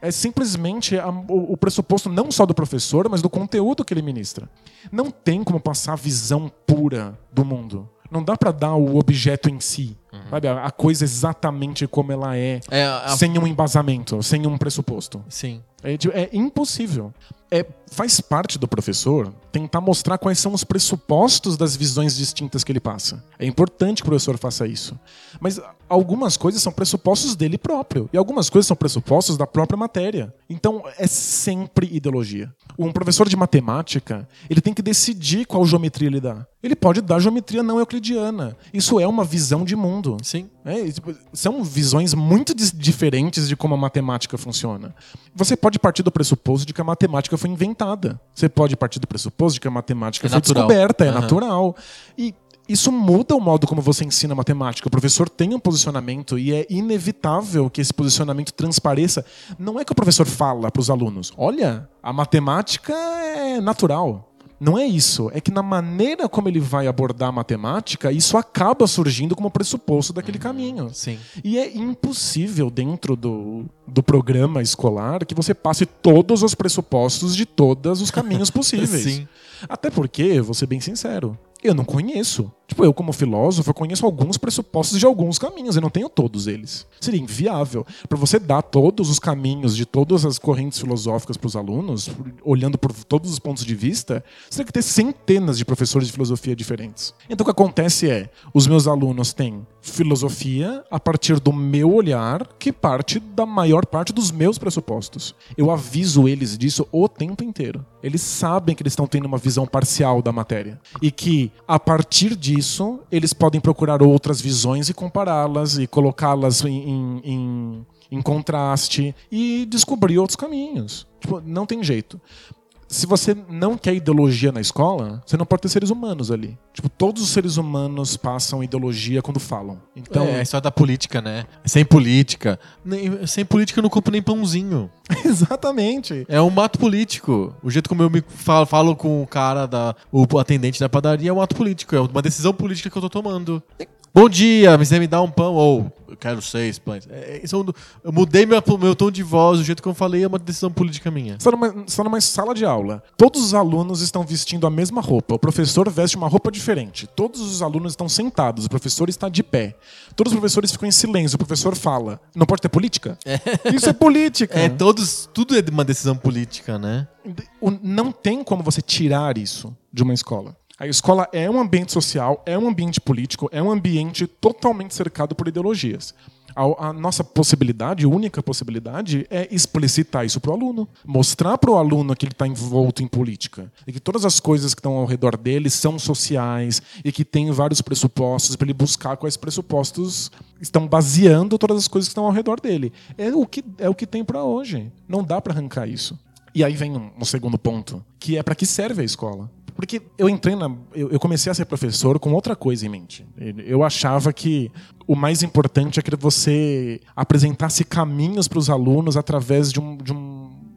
É simplesmente a- o, o pressuposto não só do professor, mas do conteúdo que ele ministra. Não tem como passar a visão pura do mundo. Não dá pra dar o objeto em si, sabe? A, a coisa exatamente como ela é, É, a- sem um embasamento, sem um pressuposto. Sim. É, tipo, é impossível. É, faz parte do professor tentar mostrar quais são os pressupostos das visões distintas que ele passa. É importante que o professor faça isso. Mas algumas coisas são pressupostos dele próprio. E algumas coisas são pressupostos da própria matéria. Então é sempre ideologia. Um professor de matemática, ele tem que decidir qual geometria ele dá. Ele pode dar geometria não euclidiana. Isso é uma visão de mundo. Sim. É, tipo, são visões muito diferentes de como a matemática funciona. Você pode partir do pressuposto de que a matemática foi inventada. Você pode partir do pressuposto de que a matemática É foi natural. descoberta, é Aham. natural. E isso muda o modo como você ensina matemática. O professor tem um posicionamento e é inevitável que esse posicionamento transpareça. Não é que o professor fala para os alunos: olha, a matemática é natural. Não é isso. É que na maneira como ele vai abordar a matemática, isso acaba surgindo como pressuposto daquele caminho. Sim. E é impossível dentro do, do programa escolar que você passe todos os pressupostos de todos os caminhos possíveis. Sim. Até porque, vou ser bem sincero, eu não conheço. Tipo, eu como filósofo, eu conheço alguns pressupostos de alguns caminhos, eu não tenho todos eles. Seria inviável. Para você dar todos os caminhos de todas as correntes filosóficas para os alunos, olhando por todos os pontos de vista, você tem que ter centenas de professores de filosofia diferentes. Então o que acontece é, os meus alunos têm filosofia a partir do meu olhar, que parte da maior parte dos meus pressupostos. Eu aviso eles disso o tempo inteiro. Eles sabem que eles estão tendo uma visão parcial da matéria. E que, a partir disso, eles podem procurar outras visões e compará-las e colocá-las em, em, em, em contraste e descobrir outros caminhos. Tipo, não tem jeito se você não quer ideologia na escola, você não pode ter seres humanos ali. Tipo, todos os seres humanos passam ideologia quando falam. Então, é a história da política, né? Sem política. Nem- sem política eu não compro nem pãozinho. exatamente. É um mato político. O jeito como eu me falo, falo com o cara, da, o atendente da padaria, é um ato político. É uma decisão política que eu tô tomando. Bom dia, você me dá um pão? Ou, eu quero seis pães. É, isso é um- eu mudei meu, meu tom de voz, o jeito que eu falei é uma decisão política minha. Você está numa, você tá numa sala de aula. Todos os alunos estão vestindo a mesma roupa. O professor veste uma roupa diferente. Todos os alunos estão sentados. O professor está de pé. Todos os professores ficam em silêncio. O professor fala. Não pode ter política? Isso é política. É, todos, tudo é uma decisão política, né? Não tem como você tirar isso de uma escola. A escola é um ambiente social, é um ambiente político, é um ambiente totalmente cercado por ideologias. A, a nossa possibilidade, única possibilidade, é explicitar isso para o aluno. Mostrar para o aluno que ele está envolto em política. E que todas as coisas que estão ao redor dele são sociais e que tem vários pressupostos para ele buscar quais pressupostos estão baseando todas as coisas que estão ao redor dele. É o que, é o que tem para hoje. Não dá para arrancar isso. E aí vem um, um segundo ponto, que é para que serve a escola. Porque eu entrei na. Eu, eu comecei a ser professor com outra coisa em mente. Eu achava que o mais importante é que você apresentasse caminhos para os alunos através de um, de um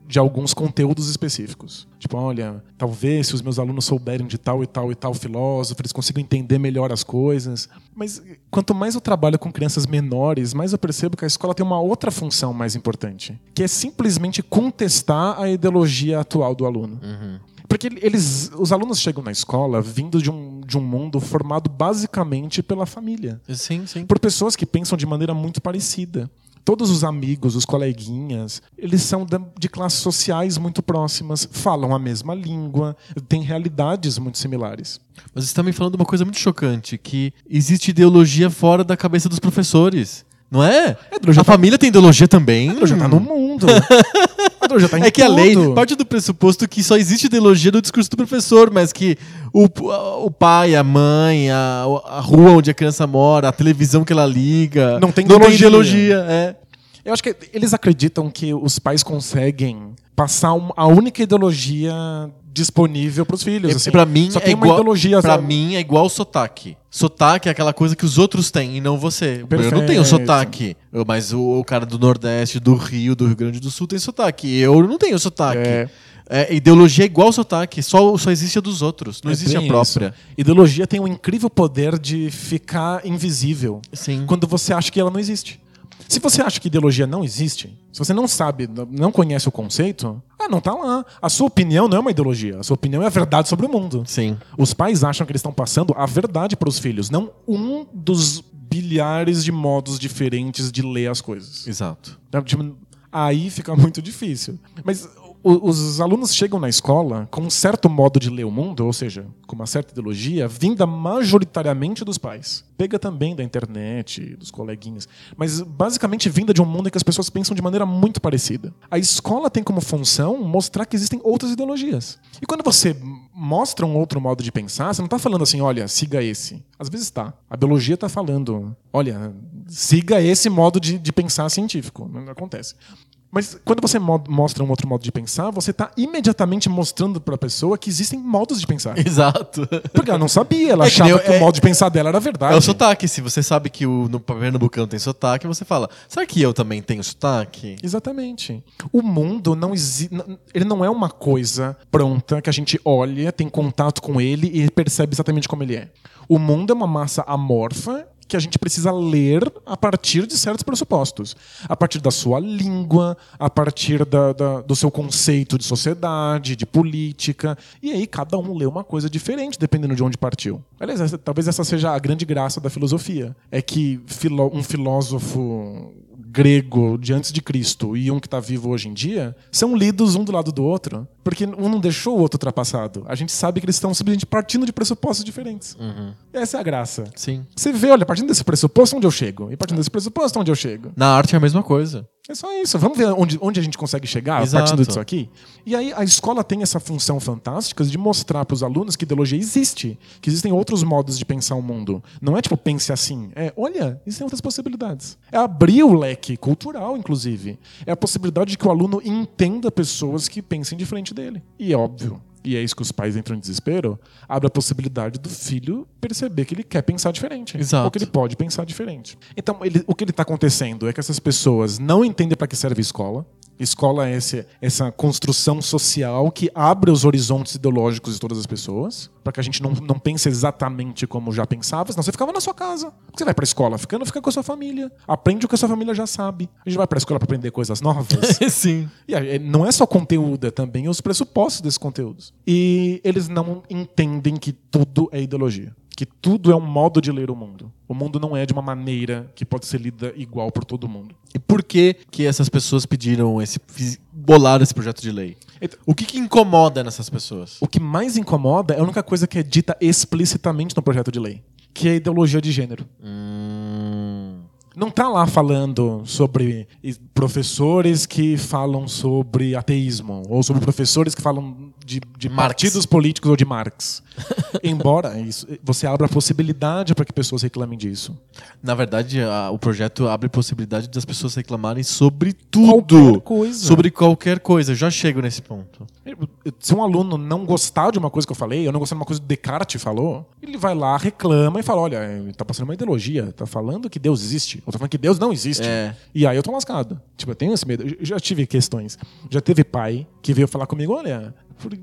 de alguns conteúdos específicos. Tipo, olha, talvez se os meus alunos souberem de tal e tal e tal filósofo, eles consigam entender melhor as coisas. Mas quanto mais eu trabalho com crianças menores, mais eu percebo que a escola tem uma outra função mais importante, que é simplesmente contestar a ideologia atual do aluno. Porque eles, os alunos chegam na escola vindo de um, de um mundo formado basicamente pela família. Sim, sim. Por pessoas que pensam de maneira muito parecida. Todos os amigos, os coleguinhas, eles são de classes sociais muito próximas, falam a mesma língua, têm realidades muito similares. Mas você está me falando uma coisa muito chocante, que existe ideologia fora da cabeça dos professores. Não é? ideologia a família tem ideologia também. A já tá no mundo. Ideologia tá em É que a lei tudo. parte do pressuposto que só existe ideologia no discurso do professor, mas que o, o pai, a mãe, a, a rua onde a criança mora, a televisão que ela liga. Não tem não tem ideologia. ideologia. É. Eu acho que eles acreditam que os pais conseguem passar a única ideologia disponível para os filhos. Assim. pra mim, só é tem uma igual, ideologia. sabe? mim é igual sotaque. Sotaque é aquela coisa que os outros têm e não você. Eu não Perfeito. tenho sotaque. Eu- mas o, o cara do Nordeste, do Rio, do Rio Grande do Sul tem sotaque. Eu não tenho sotaque. É. É, ideologia é igual sotaque, só, só existe a dos outros, não É existe a própria. isso. Ideologia tem um incrível poder de ficar invisível Sim. quando você acha que ela não existe. Se você acha que ideologia não existe, se você não sabe, não conhece o conceito, ah, não tá lá. A sua opinião não é uma ideologia, a sua opinião é a verdade sobre o mundo. Sim. Os pais acham que eles estão passando a verdade para os filhos, não um dos bilhares de modos diferentes de ler as coisas. Exato. Né? Tipo, Aí fica muito difícil. Mas os alunos chegam na escola com um certo modo de ler o mundo, ou seja, com uma certa ideologia, vinda majoritariamente dos pais. Pega também da internet, dos coleguinhas. Mas basicamente vinda de um mundo em que as pessoas pensam de maneira muito parecida. A escola tem como função mostrar que existem outras ideologias. E quando você mostra um outro modo de pensar, você não está falando assim, olha, siga esse. Às vezes está. A biologia está falando, olha, siga esse modo de, de pensar científico. Não acontece. Mas quando você mo- mostra um outro modo de pensar, você está imediatamente mostrando para a pessoa que existem modos de pensar. Exato. Porque ela não sabia, ela É que achava que, eu- é- o modo de pensar dela era verdade. É o sotaque. Se você sabe que o, no Pernambucano tem sotaque, você fala, será que eu também tenho sotaque? Exatamente. O mundo não existe. Ele não é uma coisa pronta que a gente olha, tem contato com ele e percebe exatamente como ele é. O mundo é uma massa amorfa que a gente precisa ler a partir de certos pressupostos. A partir da sua língua, a partir da- da- do seu conceito de sociedade, de política. E aí cada um lê uma coisa diferente, dependendo de onde partiu. Aliás, essa- talvez essa seja a grande graça da filosofia. É que um filósofo grego de antes de Cristo e um que está vivo hoje em dia são lidos um do lado do outro, porque um não deixou o outro ultrapassado. A gente sabe que eles estão simplesmente partindo de pressupostos diferentes. Essa é a graça. Sim. Você vê, olha, partindo desse pressuposto, onde eu chego? E partindo desse pressuposto, onde eu chego? Na arte é a mesma coisa. É só isso. Vamos ver onde, onde a gente consegue chegar Exato. partindo disso aqui? E aí a escola tem essa função fantástica de mostrar para os alunos que ideologia existe, que existem outros modos de pensar o mundo. Não é tipo, pense assim. É, olha, existem outras possibilidades. É abrir o leque cultural, inclusive. É a possibilidade de que o aluno entenda pessoas que pensem diferente dele. E é óbvio. E é isso que os pais entram em desespero, abre a possibilidade do filho perceber que ele quer pensar diferente. Exato. Ou que ele pode pensar diferente. Então, ele- o que ele está acontecendo é que essas pessoas não entendem para que serve a escola. Escola é esse- essa construção social que abre os horizontes ideológicos de todas as pessoas, para que a gente não, não pense exatamente como já pensava, senão você ficava na sua casa. Você vai para a escola ficando, fica com a sua família. Aprende o que a sua família já sabe. A gente vai para a escola para aprender coisas novas. Sim. E não é só conteúdo, é também os pressupostos desses conteúdos. E eles não entendem que tudo é ideologia. Que tudo é um modo de ler o mundo. O mundo não é de uma maneira que pode ser lida igual por todo mundo. E por que que essas pessoas pediram esse bolaram esse projeto de lei? Então, O que que incomoda nessas pessoas? O que mais incomoda é a única coisa que é dita explicitamente no projeto de lei, que é a ideologia de gênero. Hum, Não tá lá falando sobre professores que falam sobre ateísmo, ou sobre professores que falam de, de partidos políticos ou de Marx. Embora isso, você abra a possibilidade para que pessoas reclamem disso. Na verdade, a- o projeto abre possibilidade das pessoas reclamarem sobre tudo. Qualquer coisa. Sobre qualquer coisa. Eu já chego nesse ponto. Se um aluno não gostar de uma coisa que eu falei, ou não gostar de uma coisa que Descartes falou, ele vai lá, reclama e fala: olha, ele tá passando uma ideologia, tá falando que Deus existe, ou tá falando que Deus não existe. É. E aí eu tô lascado. Tipo, eu tenho esse medo. Eu já tive questões. Já teve pai que veio falar comigo: olha,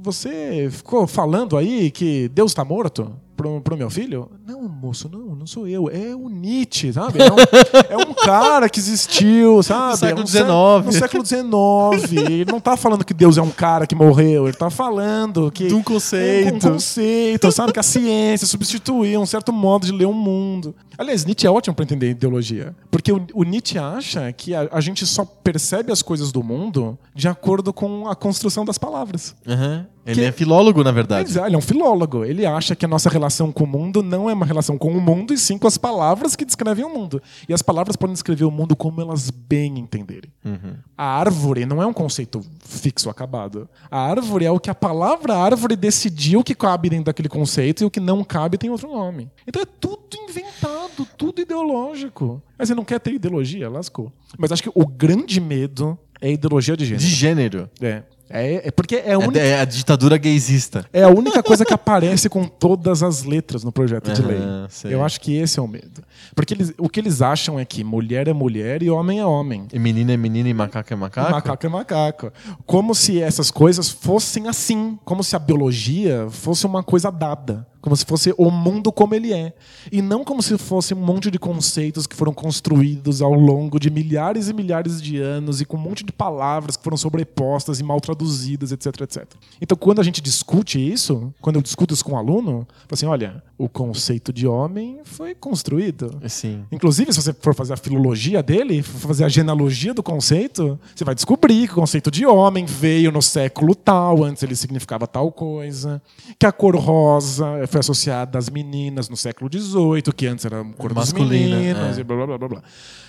você ficou falando aí que Deus tá morto pro, pro meu filho? Não, moço, não, não sou eu. É o Nietzsche, sabe? É um, é um cara que existiu, sabe? No século É um XIX. No século XIX. Ele não tá falando que Deus é um cara que morreu. Ele tá falando que. De um É um conceito. conceito, sabe? Que a ciência substituiu um certo modo de ler o mundo. Aliás, Nietzsche é ótimo para entender ideologia. Porque o, o Nietzsche acha que a, a gente só percebe as coisas do mundo de acordo com a construção das palavras. Aham. Ele Que- é filólogo, na verdade. Mas, ele é um filólogo. Ele acha que a nossa relação com o mundo não é uma relação com o mundo, e sim com as palavras que descrevem o mundo. E as palavras podem descrever o mundo como elas bem entenderem. A árvore não é um conceito fixo, acabado. A árvore é o que a palavra árvore decidiu que cabe dentro daquele conceito e o que não cabe tem outro nome. Então é tudo inventado, tudo ideológico. Mas você não quer ter ideologia? Lascou. Mas acho que o grande medo é a ideologia de gênero. De gênero. É. É, é porque é a É, única é a ditadura gaysista. é a única coisa que aparece com todas as letras no projeto de lei. Sei. Eu acho que esse é o medo. Porque eles- o que eles acham é que mulher é mulher e homem é homem. E menina é menina e macaco é macaco? Macaco é macaco. Como se essas coisas fossem assim. Como se a biologia fosse uma coisa dada. Como se fosse o mundo como ele é. E não como se fosse um monte de conceitos que foram construídos ao longo de milhares e milhares de anos e com um monte de palavras que foram sobrepostas e mal traduzidas, etc, etc. Então, quando a gente discute isso, quando eu discuto isso com um aluno, assim: olha, o conceito de homem foi construído. Sim. Inclusive, se você for fazer a filologia dele, for fazer a genealogia do conceito, você vai descobrir que o conceito de homem veio no século tal, antes ele significava tal coisa, que a cor rosa foi associada às meninas no século XVIII, que antes era cor Masculina, é. e blá, blá, blá, blá, blá.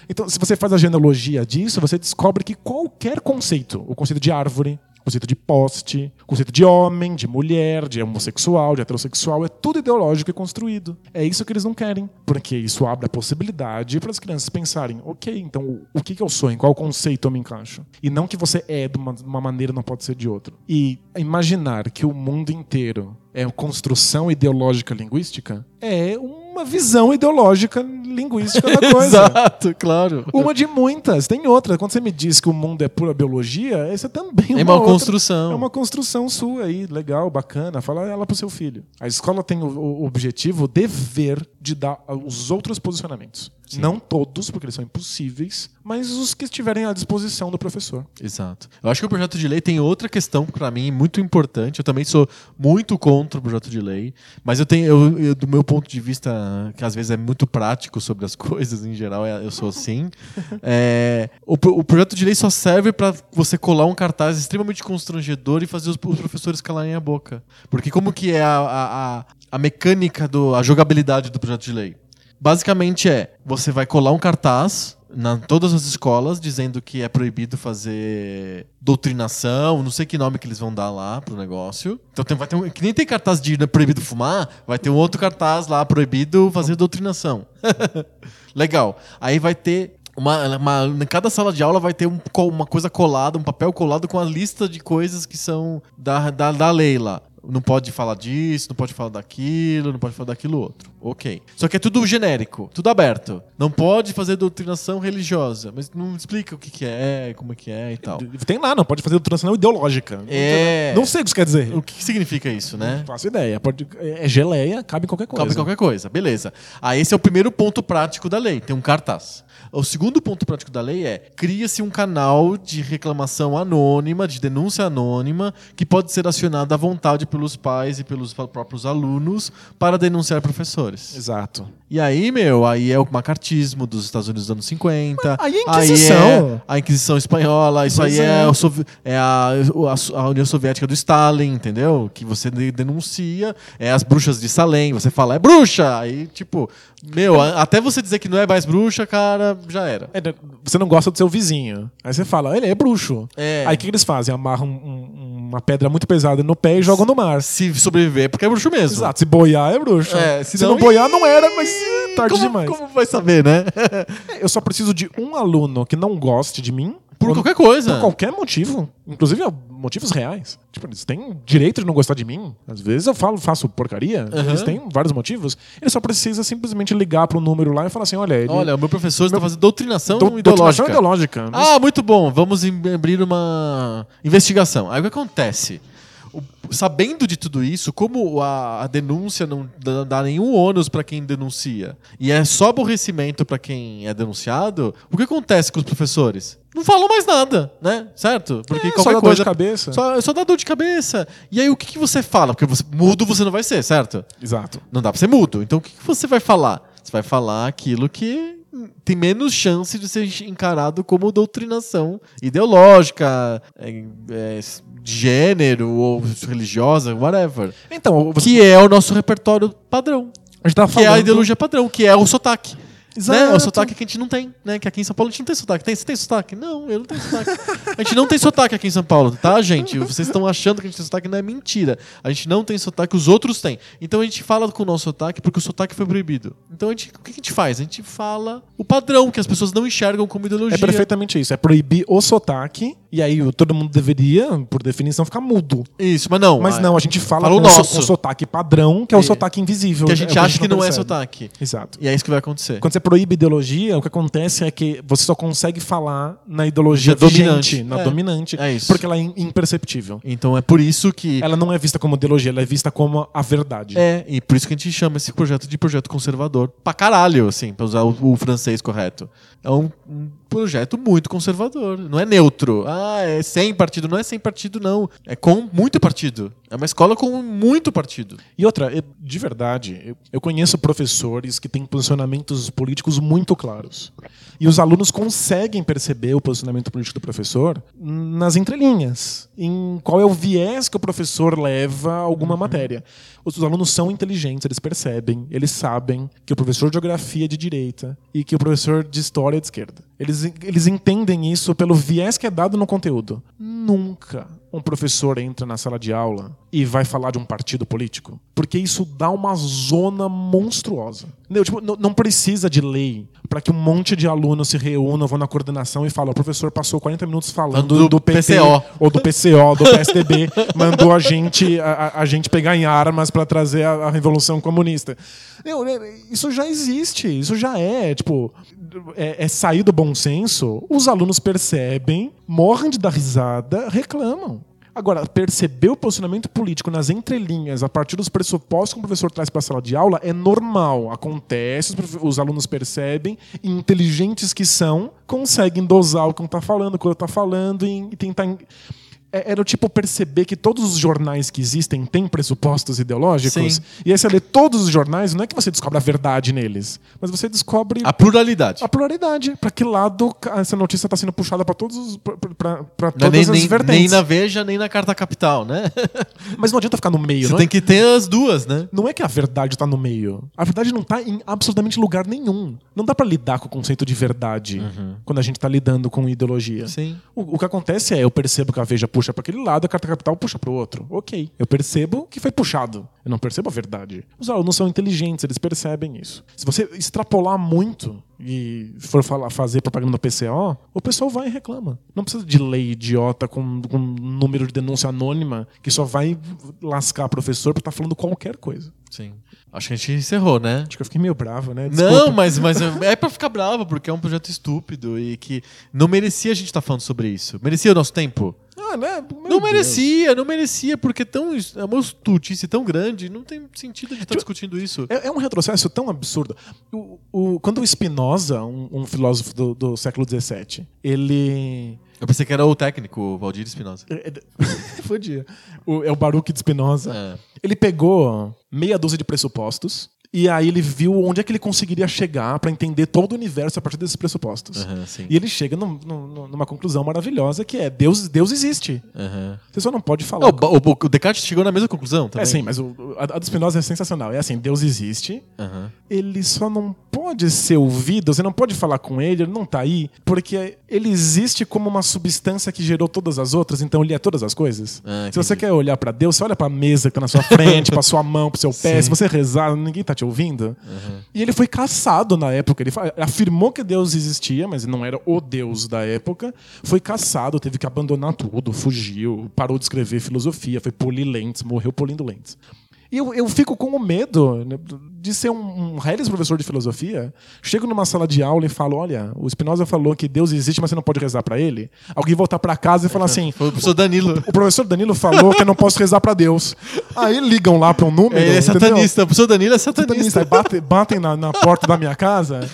Então, se você faz a genealogia disso, você descobre que qualquer conceito, o conceito de árvore, o conceito de poste, o conceito de homem, de mulher, de homossexual, de heterossexual, é tudo ideológico e construído. É isso que eles não querem, porque isso abre a possibilidade para as crianças pensarem, ok, então o- o que, que eu sou, em qual conceito eu me encaixo? E não que você é de uma, de uma maneira não pode ser de outra. E imaginar que o mundo inteiro é construção ideológica linguística é uma visão ideológica linguística da coisa. Exato, claro. Uma de muitas. Tem outra. Quando você me diz que o mundo é pura biologia, essa também é É uma outra- construção. É uma construção sua aí, legal, bacana. Fala ela pro seu filho. A escola tem o, o objetivo, o dever de dar os outros posicionamentos. Não todos, porque eles são impossíveis, mas os que estiverem à disposição do professor. Exato. Eu acho que o projeto de lei tem outra questão pra mim muito importante. Eu também sou muito contra o projeto de lei, mas eu tenho, eu- eu, do meu ponto de vista, que às vezes é muito prático sobre as coisas, em geral é- eu sou assim. é, o, o projeto de lei só serve pra você colar um cartaz extremamente constrangedor e fazer os, os professores calarem a boca. Porque como que é a, a, a, a mecânica, do, a jogabilidade do projeto de lei? Basicamente é, você vai colar um cartaz na todas as escolas dizendo que é proibido fazer doutrinação, não sei que nome que eles vão dar lá pro negócio. Então tem- vai ter um, que nem tem cartaz de né, proibido fumar, vai ter um outro cartaz lá proibido fazer doutrinação. Legal. Aí vai ter uma, uma- em cada sala de aula vai ter um uma coisa colada, um papel colado com a lista de coisas que são da, da, da lei lá. Não pode falar disso, não pode falar daquilo, não pode falar daquilo outro. Ok. Só que é tudo genérico, tudo aberto. Não pode fazer doutrinação religiosa, mas não explica o que, que é, como é que é e tal. Tem lá, não pode fazer doutrinação ideológica. É. Não sei o que isso quer dizer. O que, significa isso, né? Não faço ideia. Pode, é geleia, cabe em qualquer coisa. Cabe qualquer coisa, beleza. Aí esse é o primeiro ponto prático da lei, tem um cartaz. O segundo ponto prático da lei é: cria-se um canal de reclamação anônima, de denúncia anônima, que pode ser acionado à vontade pelos pais e pelos próprios alunos para denunciar professores. Exato. E aí, meu, aí é o macartismo dos Estados Unidos dos anos 50. aí é Inquisição. é a Inquisição Espanhola. Isso Pois aí é, é. Sovi- é a, a- a União Soviética do Stalin, entendeu? Que você de- denuncia. É as bruxas de Salem. Você fala, é bruxa! Aí, tipo, meu, até você dizer que não é mais bruxa, cara, já era. É, você não gosta do seu vizinho. Aí você fala, ele é bruxo. É. Aí o que eles fazem? Amarram um- um- uma pedra muito pesada no pé e jogam no mar. Se sobreviver, é porque é bruxo mesmo. Exato, se boiar é bruxo. É, se, se não, não- boiar não era, mas tarde como, demais. Como vai saber, né? É, Eu só preciso de um aluno que não goste de mim. Por qualquer coisa. Por qualquer motivo. Inclusive motivos reais. Tipo, eles têm direito de não gostar de mim. Às vezes eu falo, faço porcaria. Eles têm vários motivos. Ele só precisa simplesmente ligar pro número lá e falar assim: olha, ele. Olha, o meu professor está fazendo doutrinação do- doutrinação ideológica. ideológica. Ah, muito bom. Vamos abrir uma investigação. Aí o que acontece? O- sabendo de tudo isso, como a, a denúncia não dá, dá nenhum ônus para quem denuncia e é só aborrecimento para quem é denunciado, o que acontece com os professores? Não falam mais nada, né? Certo? Porque É, só qualquer dá dor coisa. de cabeça. Só, só dá dor de cabeça. E aí o que, que você fala? Porque você, mudo você não vai ser, certo? Exato. Não dá pra ser mudo. Então o que, que você vai falar? Você vai falar aquilo que tem menos chance de ser encarado como doutrinação ideológica, é, é, de gênero ou religiosa, whatever. Então, você, Que é o nosso repertório padrão. a gente tá Que falando. é a ideologia padrão, que é o sotaque. Exato. Né? O sotaque que a gente não tem, né? Que aqui em São Paulo a gente não tem sotaque. Tem, você tem sotaque? Não, eu não tenho sotaque. A gente não tem sotaque aqui em São Paulo, tá, gente? Vocês estão achando que a gente tem sotaque, não é mentira. A gente não tem sotaque, os outros têm. Então a gente fala com o nosso sotaque porque o sotaque foi proibido. Então a gente, o que a gente faz? A gente fala o padrão, que as pessoas não enxergam como ideologia. É perfeitamente isso. É proibir o sotaque, e aí todo mundo deveria, por definição, ficar mudo. Isso, mas não. Mas a- não, a gente fala, Fala o com, so- nosso. com sotaque padrão, que é o É. sotaque invisível. Que a gente É acha que não, é sotaque. Exato. E é isso que vai acontecer. Quando você proíbe ideologia, o que acontece é que você só consegue falar na ideologia Já dominante. vigente, na É. dominante, É isso. porque ela é imperceptível. Então é por isso que. Ela não é vista como ideologia, ela é vista como a verdade. É, e por isso que a gente chama esse projeto de projeto conservador. Pra caralho, assim, pra usar o, o francês correto. É um, um projeto muito conservador. Não é neutro. Ah, é sem partido. Não é sem partido, não. É com muito partido. É uma escola com muito partido. E outra, de verdade, eu, eu conheço professores que têm posicionamentos políticos muito claros. E os alunos conseguem perceber o posicionamento político do professor nas entrelinhas, em qual é o viés que o professor leva a alguma matéria. Os alunos são inteligentes, eles percebem, eles sabem que o professor de geografia é de direita e que o professor de história é de esquerda. Eles, eles entendem isso pelo viés que é dado no conteúdo. Nunca um professor entra na sala de aula e vai falar de um partido político, porque isso dá uma zona monstruosa. Entendeu? Tipo, não, precisa de lei para que um monte de alunos se reúnam, vão na coordenação e falam: o professor passou 40 minutos falando do do, PT, PCO. ou do PCO, do PSDB, mandou a gente, a, a- gente pegar em armas para trazer a, a Revolução Comunista. Meu, né, Isso já existe, isso já é, tipo, é, é sair do bom senso, os alunos percebem, morrem de dar risada, reclamam. Agora, perceber o posicionamento político nas entrelinhas, a partir dos pressupostos que o professor traz para a sala de aula, é normal. Acontece, os, alunos percebem, e inteligentes que são, conseguem dosar o que um está falando, o que está falando, e tentar. É, era o tipo perceber que todos os jornais que existem têm pressupostos ideológicos. Sim. E aí você lê todos os jornais, não é que você descobre a verdade neles, mas você descobre A pluralidade. a pluralidade. Para que lado essa notícia está sendo puxada para todos os, Não é nem, todas as nem, vertentes. nem na Veja, nem na Carta Capital, né? Mas não adianta ficar no meio, Você não tem é? que ter as duas, né? Não é que a verdade está no meio. A verdade não está em absolutamente lugar nenhum. Não dá para lidar com o conceito de verdade quando a gente está lidando com ideologia. Uhum. Sim. O, o que acontece é, eu percebo que a Veja puxa para aquele lado, a Carta Capital puxa para o outro. Ok. Eu percebo que foi puxado. Eu não percebo a verdade. Os alunos são inteligentes, eles percebem isso. Se você extrapolar muito e for falar, fazer propaganda no PCO, o pessoal vai e reclama. Não precisa de lei idiota com, com um número de denúncia anônima que só vai lascar professor por estar falando qualquer coisa. Sim. Acho que a gente encerrou, né? Acho que eu fiquei meio bravo, né? Não, Desculpa. mas, mas é pra ficar bravo, porque é um projeto estúpido e que não merecia a gente estar falando sobre isso. Merecia o nosso tempo? Ah, né? Meu não Deus. merecia, não merecia, porque tão, é uma estutice tão grande, não tem sentido de estar Tipo, discutindo isso. É, é um retrocesso tão absurdo. O, o- quando o Spinoza, um, um filósofo do, do século XVII, ele. Eu pensei que era o técnico, o Valdir Espinosa. é- é- Podia. O- é o Baruch de Spinoza. É. Ele pegou meia dúzia de pressupostos E aí ele viu onde é que ele conseguiria chegar pra entender todo o universo a partir desses pressupostos. Sim. E ele chega num- num- numa conclusão maravilhosa que é Deus, Deus existe. Aham. Você só não pode falar. o, o- o Descartes chegou na mesma conclusão também? é sim, mas o, a, a do Spinoza é sensacional. É assim, Deus existe, Aham. ele só não pode ser ouvido, você não pode falar com ele, ele não tá aí, porque ele existe como uma substância que gerou todas as outras, então ele é todas as coisas. Ah, se você quer olhar pra Deus, você olha pra mesa que tá na sua frente, pra sua mão, pro seu pé, Sim. se você rezar, ninguém tá te ouvindo. E ele foi caçado na época, ele afirmou que Deus existia, mas não era o Deus da época. Foi caçado, teve que abandonar tudo, fugiu, parou de escrever filosofia, foi polir lentes, morreu polindo lentes. E eu, eu fico com o medo né, de ser um, um reles professor de filosofia. Chego numa sala de aula e falo: olha, o Spinoza falou que Deus existe, mas você não pode rezar pra ele. Alguém voltar pra casa e falar assim: Foi o professor Danilo. o professor Danilo falou que eu não posso rezar pra Deus. Aí ligam lá pra um número. Ele é entendeu? satanista. O professor Danilo é Satanista. satanista. Batem, batem na, na porta da minha casa.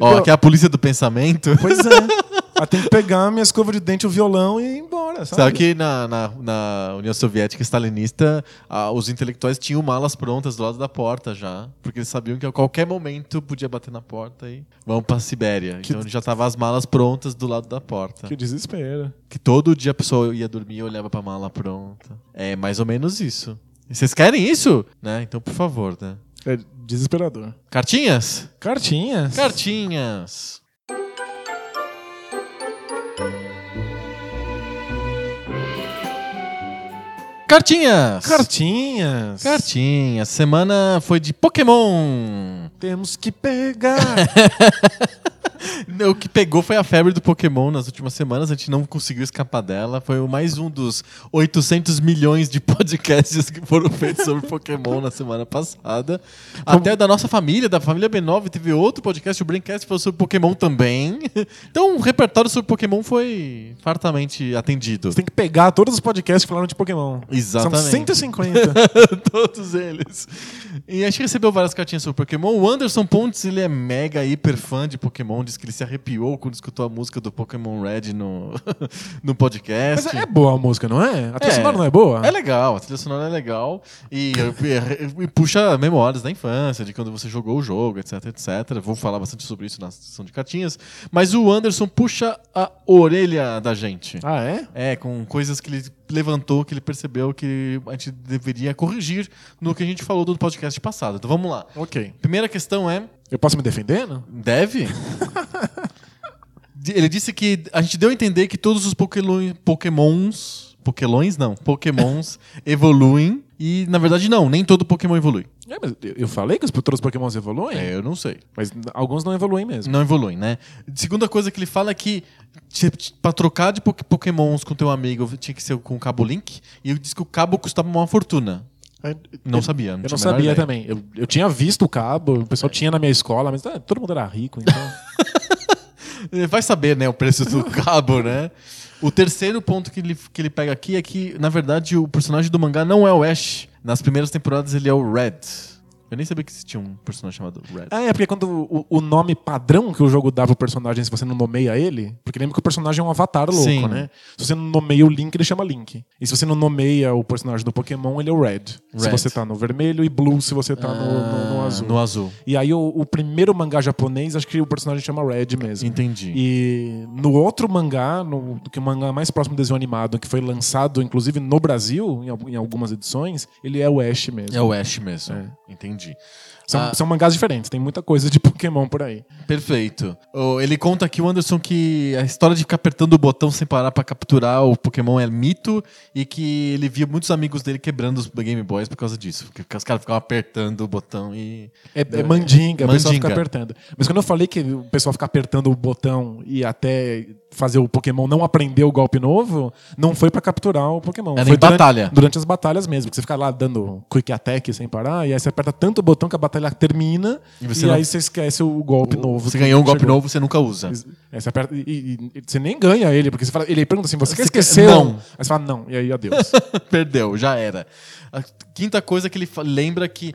Ó, Eu- que é a polícia do pensamento. Pois é. Aí tem que pegar minha escova de dente, o violão e ir embora. Sabe? Sabe que na, na, na União Soviética stalinista, ah, os intelectuais tinham malas prontas do lado da porta já, porque eles sabiam que a qualquer momento podia bater na porta e vamos pra Sibéria. Que- Então já tava as malas prontas do lado da porta. Que desespero. Que todo dia a pessoa ia dormir e olhava pra mala pronta. É mais ou menos isso. E Vocês querem isso? Né? Então, por favor, né? É desesperador. Cartinhas? Cartinhas. Cartinhas. Cartinhas! Cartinhas. Cartinhas. Semana foi de Pokémon. Temos que pegar. O que pegou foi a febre do Pokémon nas últimas semanas. A gente não conseguiu escapar dela. Foi mais um dos 800 milhões de podcasts que foram feitos sobre Pokémon na semana passada. Até da nossa família, da família B9, teve outro podcast, o Braincast, que falou sobre Pokémon também. Então o repertório sobre Pokémon foi fartamente atendido. Você tem que pegar todos os podcasts que falaram de Pokémon. Exatamente. São 150. Todos eles. E a gente recebeu várias cartinhas sobre Pokémon. O Anderson Pontes, ele é mega, hiper fã de Pokémon. Diz que ele se arrepiou quando escutou a música do Pokémon Red no, no podcast. Mas é boa a música, não é? A trilha É. sonora não é boa? É legal, a trilha sonora é legal e, e- e puxa memórias da infância, de quando você jogou o jogo, etc, etc. Vou falar bastante sobre isso na sessão de cartinhas. Mas o Anderson puxa a orelha da gente. Ah, é? É, com coisas que ele levantou, que ele percebeu que a gente deveria corrigir no que a gente falou do podcast passado. Então vamos lá. Ok. Primeira questão é: Eu posso me defender, não? deve? Ele disse que a gente deu a entender que todos os Pokémon, Pokémons. Pokémons não, Pokémons evoluem. E na verdade não, nem todo Pokémon evolui. É, mas eu- falei que os todos os Pokémons evoluem, É, eu não sei. mas alguns não evoluem mesmo. Não evoluem, né? Segunda coisa que ele fala é que pra trocar de Pok- Pokémons com teu amigo tinha que ser com o cabo Link. E ele disse que o cabo custava uma fortuna. É, Não eu- sabia. Não Eu não sabia ideia. também. Eu, eu tinha visto o cabo, o pessoal tinha na minha escola, mas ah, todo mundo era rico, então. Vai saber, né, o preço do cabo, né? O terceiro ponto que ele, que ele pega aqui é que, na verdade, o personagem do mangá não é o Ash. Nas primeiras temporadas ele é o Red. Eu nem sabia que existia um personagem chamado Red. ah, é porque quando o, o nome padrão que o jogo dá pro personagem, se você não nomeia ele, porque lembra que o personagem é um avatar louco, Sim. né? Se você não nomeia o Link, ele chama Link. E se você não nomeia o personagem do Pokémon, ele é o Red. Se Red. você tá no vermelho e Blue se você tá no, no- no Ah, azul. No azul. E aí o, o primeiro mangá japonês, acho que o personagem chama Red mesmo. Entendi. E no outro mangá, no, que o mangá mais próximo do desenho animado, que foi lançado inclusive no Brasil, em, em algumas edições, ele é o Ash mesmo. É o Ash mesmo. É. Entendi grande. São, Ah. são mangás diferentes, tem muita coisa de Pokémon por aí. Perfeito. Oh, Ele conta aqui, o Anderson, que a história de ficar apertando o botão sem parar pra capturar o Pokémon é mito e que ele via muitos amigos dele quebrando os Game Boys por causa disso. Porque os caras ficavam apertando o botão e. É, é mandinga, o pessoal fica apertando. Mas quando eu falei que o pessoal fica apertando o botão e até fazer o Pokémon não aprender o golpe novo, não foi pra capturar o Pokémon. Era foi em durante, batalha. Durante as batalhas mesmo, que você fica lá dando quick attack sem parar, e aí você aperta tanto o botão que a batalha termina, E e, você não- aí você esquece o golpe novo. Você ganhou um golpe chegou. novo, você nunca usa. É, você aperta, e, e- e você nem ganha ele, porque você fala, ele pergunta assim: você, quer Você quer- esquecer? Não. Aí você fala, não, e aí adeus. Perdeu, já era. A quinta coisa que ele lembra que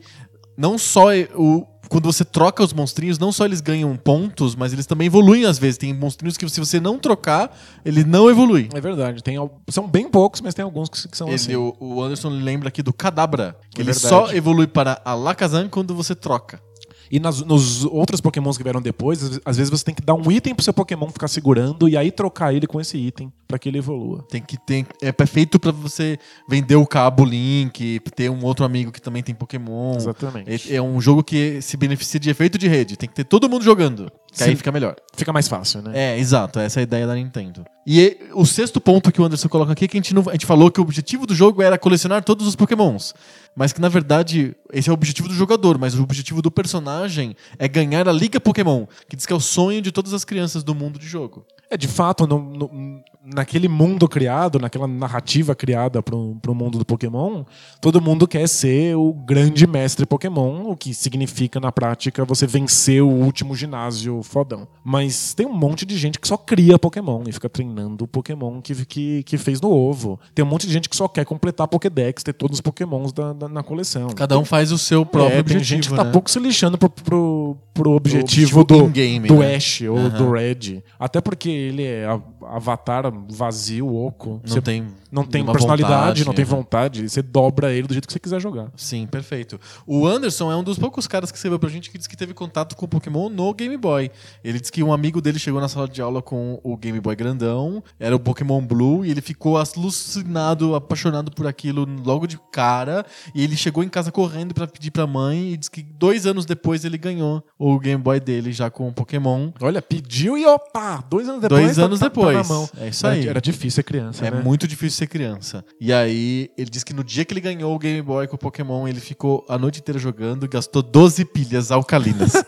não só o. Quando você troca os monstrinhos, não só eles ganham pontos, mas eles também evoluem às vezes. Tem monstrinhos que se você não trocar, ele não evolui. É verdade. Tem, são bem poucos, mas tem alguns que, que são Ele- assim. o, o Anderson lembra aqui do Kadabra, que É ele verdade. só evolui para Alakazam quando você troca. E nas- nos outros pokémons que vieram depois, às- vezes você tem que dar um item pro seu pokémon ficar segurando e aí trocar ele com esse item pra que ele evolua. Tem que ter. É feito pra você vender o cabo Link, ter um outro amigo que também tem Pokémon. Exatamente. É, é um jogo que se beneficia de efeito de rede. Tem que ter todo mundo jogando. Que aí Sim. fica melhor. Fica mais fácil, né? É, exato. Essa é a ideia da Nintendo. E e- o sexto ponto que o Anderson coloca aqui é que a gente, não, a gente falou que o objetivo do jogo era colecionar todos os Pokémons. Mas que, na verdade, esse é o objetivo do jogador, mas o objetivo do personagem é ganhar a Liga Pokémon, que diz que é o sonho de todas as crianças do mundo de jogo. É, de fato, no- no- naquele mundo criado, naquela narrativa criada pro, pro mundo do Pokémon, todo mundo quer ser o grande mestre Pokémon, o que significa, na prática, você vencer o último ginásio fodão. Mas tem um monte de gente que só cria Pokémon e fica treinando o Pokémon que, que, que fez no ovo. Tem um monte de gente que só quer completar Pokédex, ter todos os Pokémons da, da- na coleção. Cada um faz o seu próprio É, tem objetivo. gente que tá né? pouco se lixando pro, pro, pro objetivo objetivo, do, in-game, do né? Ash ou Aham. do Red. Até porque ele é avatar vazio, oco. Não Você tem, não tem personalidade, vontade, não tem vontade. Você dobra ele do jeito que você quiser jogar. Sim, perfeito. O Anderson é um dos poucos caras que escreveu pra gente que disse que teve contato com o Pokémon no Game Boy. Ele disse que um amigo dele chegou na sala de aula com o Game Boy grandão, era o Pokémon Blue, e ele ficou alucinado, apaixonado por aquilo logo de cara. E ele chegou em casa correndo pra pedir pra mãe e disse que dois anos depois ele ganhou o Game Boy dele já com o Pokémon. Olha, pediu e opa! Dois anos depois. Dois tá- anos tá- tá depois. na mão. É isso Era-. Era, difícil ser criança, É né? muito difícil ser criança. E aí, ele disse que no dia que ele ganhou o Game Boy com o Pokémon, ele ficou a noite inteira jogando e gastou 12 pilhas alcalinas.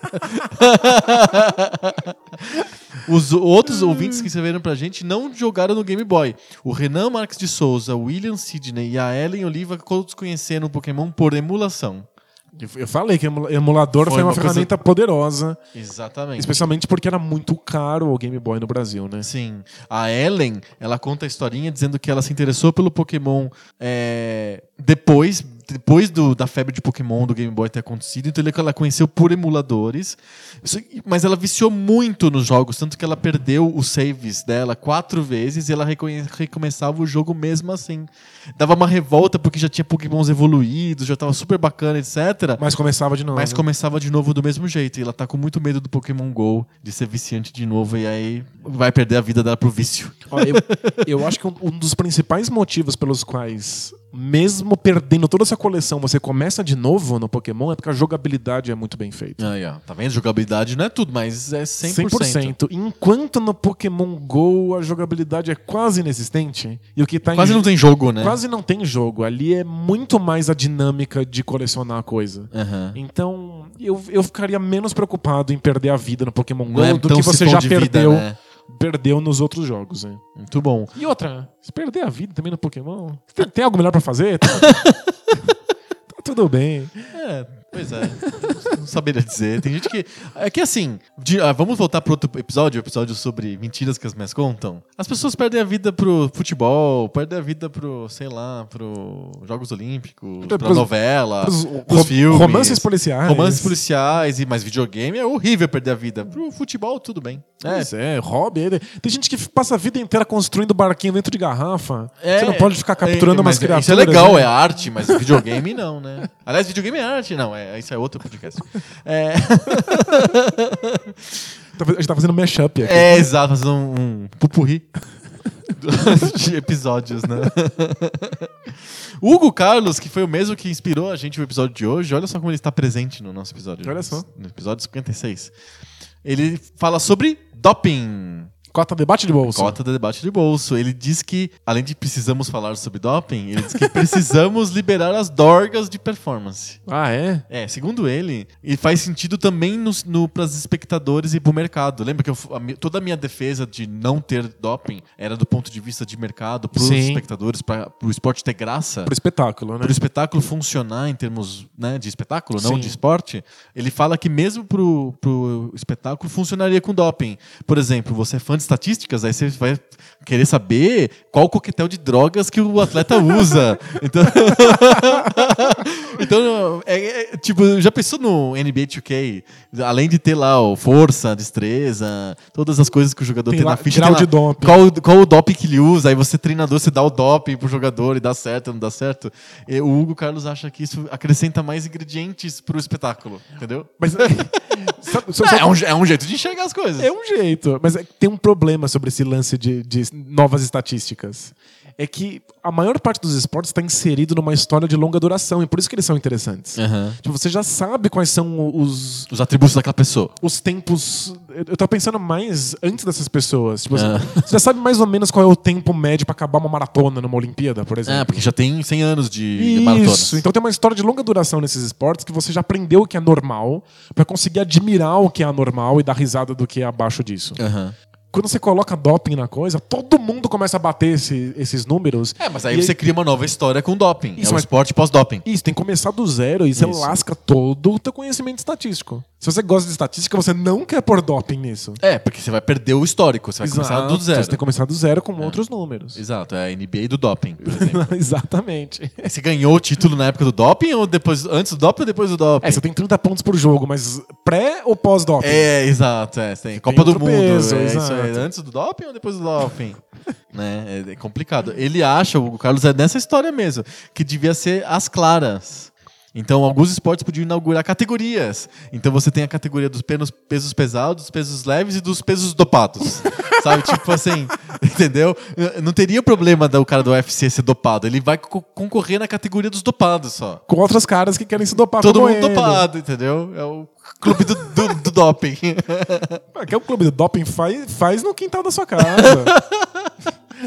Os outros ouvintes que escreveram pra gente não jogaram no Game Boy. O Renan Marques de Souza, o William Sidney e a Ellen Oliva todos conheceram o Pokémon por emulação. Eu- falei que emula- emulador Foi foi, uma, uma coisa- ferramenta poderosa, Exatamente. especialmente porque era muito caro o Game Boy no Brasil, né? Sim. A Ellen, ela conta a historinha dizendo que ela se interessou pelo Pokémon é, depois, depois do- da febre de Pokémon do Game Boy ter acontecido. Então ele- ela conheceu por emuladores. Mas ela viciou muito nos jogos, tanto que ela perdeu os saves dela quatro vezes e ela recomeçava o jogo mesmo assim. Dava uma revolta porque já tinha Pokémons evoluídos, já tava super bacana, etc. Mas começava de novo. Mas começava de novo do mesmo jeito. E ela tá com muito medo do Pokémon GO, de ser viciante de novo. E aí vai perder a vida dela pro vício. Ó, eu, eu acho que um, um dos principais motivos pelos quais, mesmo perdendo toda essa coleção, você começa de novo no Pokémon é porque a jogabilidade é muito bem feita. Aí, ó. Tá vendo? Jogabilidade não é tudo, mas é 100%. 100%. Enquanto no Pokémon GO a jogabilidade é quase inexistente. E o que tá Quase em não tem jogo, né? Quase não tem jogo. Ali é muito mais a dinâmica de colecionar a coisa. Aham. Então, eu, eu ficaria menos preocupado em perder a vida no Pokémon GO é do que você já vida, perdeu, né? Perdeu nos outros jogos. Né? Muito bom. E outra, se perder a vida também no Pokémon, tem, tem algo melhor pra fazer? Tá, tá tudo bem. É, pois é. não saberia dizer. Tem gente que. É que assim, de- ah, vamos voltar pro outro episódio, o episódio sobre mentiras que as mães contam. As pessoas perdem a vida pro futebol, perdem a vida pro, sei lá, pro Jogos Olímpicos, pra Pros- novela, Pros pros ro- filmes. Romances policiais. Romances policiais, e mais videogame é horrível perder a vida. Pro futebol, tudo bem. É, Pois é, hobby. é- Tem gente que passa a vida inteira construindo barquinho dentro de garrafa. É, Você não pode ficar capturando é, umas mas criaturas. Isso é legal, né? é arte, mas videogame não, né? Aliás, videogame é arte, não. É, isso é outro podcast. É, Tá- A gente tá fazendo mashup aqui. é exato, fazendo um, um pupurri de episódios, né? Hugo Carlos, que foi o mesmo que inspirou a gente no episódio de hoje, olha só como ele está presente no nosso episódio. Olha só. No episódio 56. Ele fala sobre doping. Cota debate de bolsa. Cota do debate de bolso. Ele diz que, além de precisamos falar sobre doping, ele diz que precisamos liberar as dorgas de performance. Ah, é? É, segundo ele, e faz sentido também no, no, para os espectadores e para o mercado. Lembra que eu- a toda a minha defesa de não ter doping era do ponto de vista de mercado, para os espectadores, para o esporte ter graça. Pro espetáculo, né? Para o espetáculo funcionar em termos né, de espetáculo, não Sim. de esporte, ele fala que mesmo pro, pro espetáculo funcionaria com doping. Por exemplo, você é fã de estatísticas, aí você vai querer saber qual coquetel de drogas que o atleta usa. Então, Então, é, é, tipo, já pensou no NBA 2K? Além de ter lá o força, destreza, todas as coisas que o jogador Tem tem, lá na ficha. grau tem lá de doping. Qual, qual o doping que ele usa? Aí você, treinador, você dá o doping pro jogador e dá certo, não dá certo. E o Hugo Carlos acha que isso acrescenta mais ingredientes pro espetáculo, entendeu? Mas sabe- É, é um, é um jeito de enxergar as coisas. É um jeito, mas é tem um problema sobre esse lance de, de novas estatísticas. É que a maior parte dos esportes está inserido numa história de longa duração, e por isso que eles são interessantes. Aham. Tipo, você já sabe quais são os, Os atributos daquela pessoa. os tempos. Eu tô pensando mais antes dessas pessoas. Tipo, Ah. Você já sabe mais ou menos qual é o tempo médio para acabar uma maratona numa Olimpíada, por exemplo. É, porque já tem 100 anos de maratonas. Isso, então tem uma história de longa duração nesses esportes que você já aprendeu o que é normal pra conseguir admirar o que é anormal e dar risada do que é abaixo disso. Aham. Quando você coloca doping na coisa, todo mundo começa a bater esse- esses números. É, mas aí você cria uma nova história com doping. Isso, é um mas- esporte pós-doping. Isso, tem que começar do zero e você Isso. lasca todo o teu conhecimento estatístico. Se você gosta de estatística, você não quer pôr doping nisso. É, porque você vai perder o histórico, você vai começar do zero. Você tem que começar do zero com outros números. Exato, é a NBA do doping, por exemplo. Exatamente. Você ganhou o título na época do doping ou depois, antes do doping ou depois do doping? É, você tem 30 pontos por jogo, mas pré ou pós-doping? É, exato, é, você tem Copa do Mundo, peso, é, isso exato. é antes do doping ou depois do doping? né? É, é complicado. Ele acha, o Carlos é nessa história mesmo, que devia ser as claras. Então, alguns esportes podiam inaugurar categorias. Então, você tem a categoria dos pesos pesados, dos pesos leves e dos pesos dopados. Sabe? Tipo assim, entendeu? Não teria problema do cara do UFC ser dopado. Ele vai co- concorrer na categoria dos dopados só. Com outros caras que querem se dopar Todo mundo ele. dopado, entendeu? É o clube do, do, do doping. Ah, Quer o clube do doping? Faz, faz no quintal da sua casa.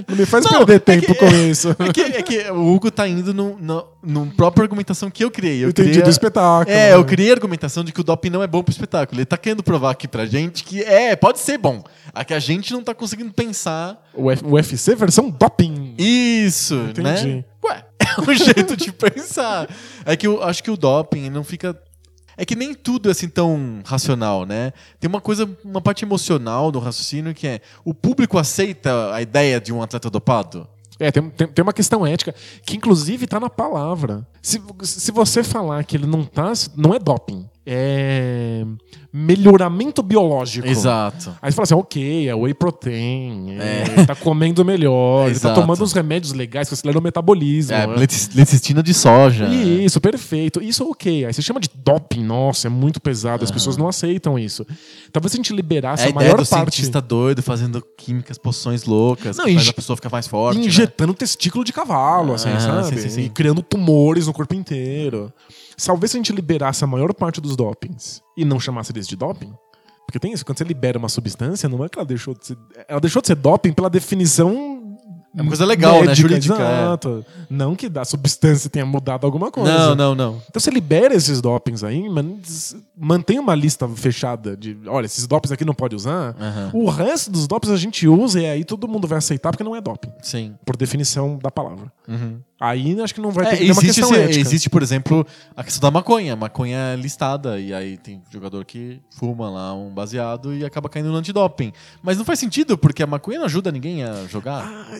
Não me faz Não, perder é tempo que- com isso. É que, é que o Hugo tá indo no, no, no própria argumentação que eu criei. Eu Entendi, criei- do espetáculo. É, eu né? criei a argumentação de que o doping não é bom pro espetáculo. Ele tá querendo provar aqui pra gente que é, pode ser bom. A que a gente não tá conseguindo pensar. O F- UFC versão doping. Isso, Entendi. né? Ué, é um jeito de pensar. É que eu acho que o doping não fica. É que nem tudo é assim tão racional, né? Tem uma coisa, uma parte emocional do raciocínio que é o público aceita a ideia de um atleta dopado? É, tem, tem, tem uma questão ética que, inclusive, tá na palavra. Se, se você falar que ele não tá. Não é doping. É. Melhoramento biológico. Exato. Aí você fala assim, ok, é whey protein, é, É. tá comendo melhor, ele tá tomando uns remédios legais que aceleram o metabolismo. É, né? lecitina de soja. Isso, perfeito. Isso é ok. Aí você chama de doping, nossa, é muito pesado, as pessoas não aceitam isso. Talvez se a gente liberasse É a a, maior do parte. cientista doido fazendo químicas, poções loucas, Não, que faz a pessoa ficar mais forte. né? injetando testículo de cavalo, assim, Ah, sabe? sim, sim, sim. E criando tumores no corpo inteiro. Talvez se a gente liberasse a maior parte dos dopings e não chamasse eles de doping. Porque tem isso, quando você libera uma substância, não é que ela deixou de ser. Ela deixou de ser doping pela definição. É uma coisa legal, né? médica, Jurídica, é. Exato. Não que da substância tenha mudado alguma coisa. Não, não, não. Então você libera esses dopings aí, mas mantém uma lista fechada de, olha, esses dopings aqui não pode usar. Aham. O resto dos dopings a gente usa e aí todo mundo vai aceitar porque não é doping, Sim. por definição da palavra. Uhum. Aí acho que não vai É, ter nenhuma existe, questão esse- existe, por exemplo, a questão da maconha. Maconha é listada, e aí tem jogador que fuma lá um baseado e acaba caindo no antidoping. Mas não faz sentido, porque a maconha não ajuda ninguém a jogar. Ah,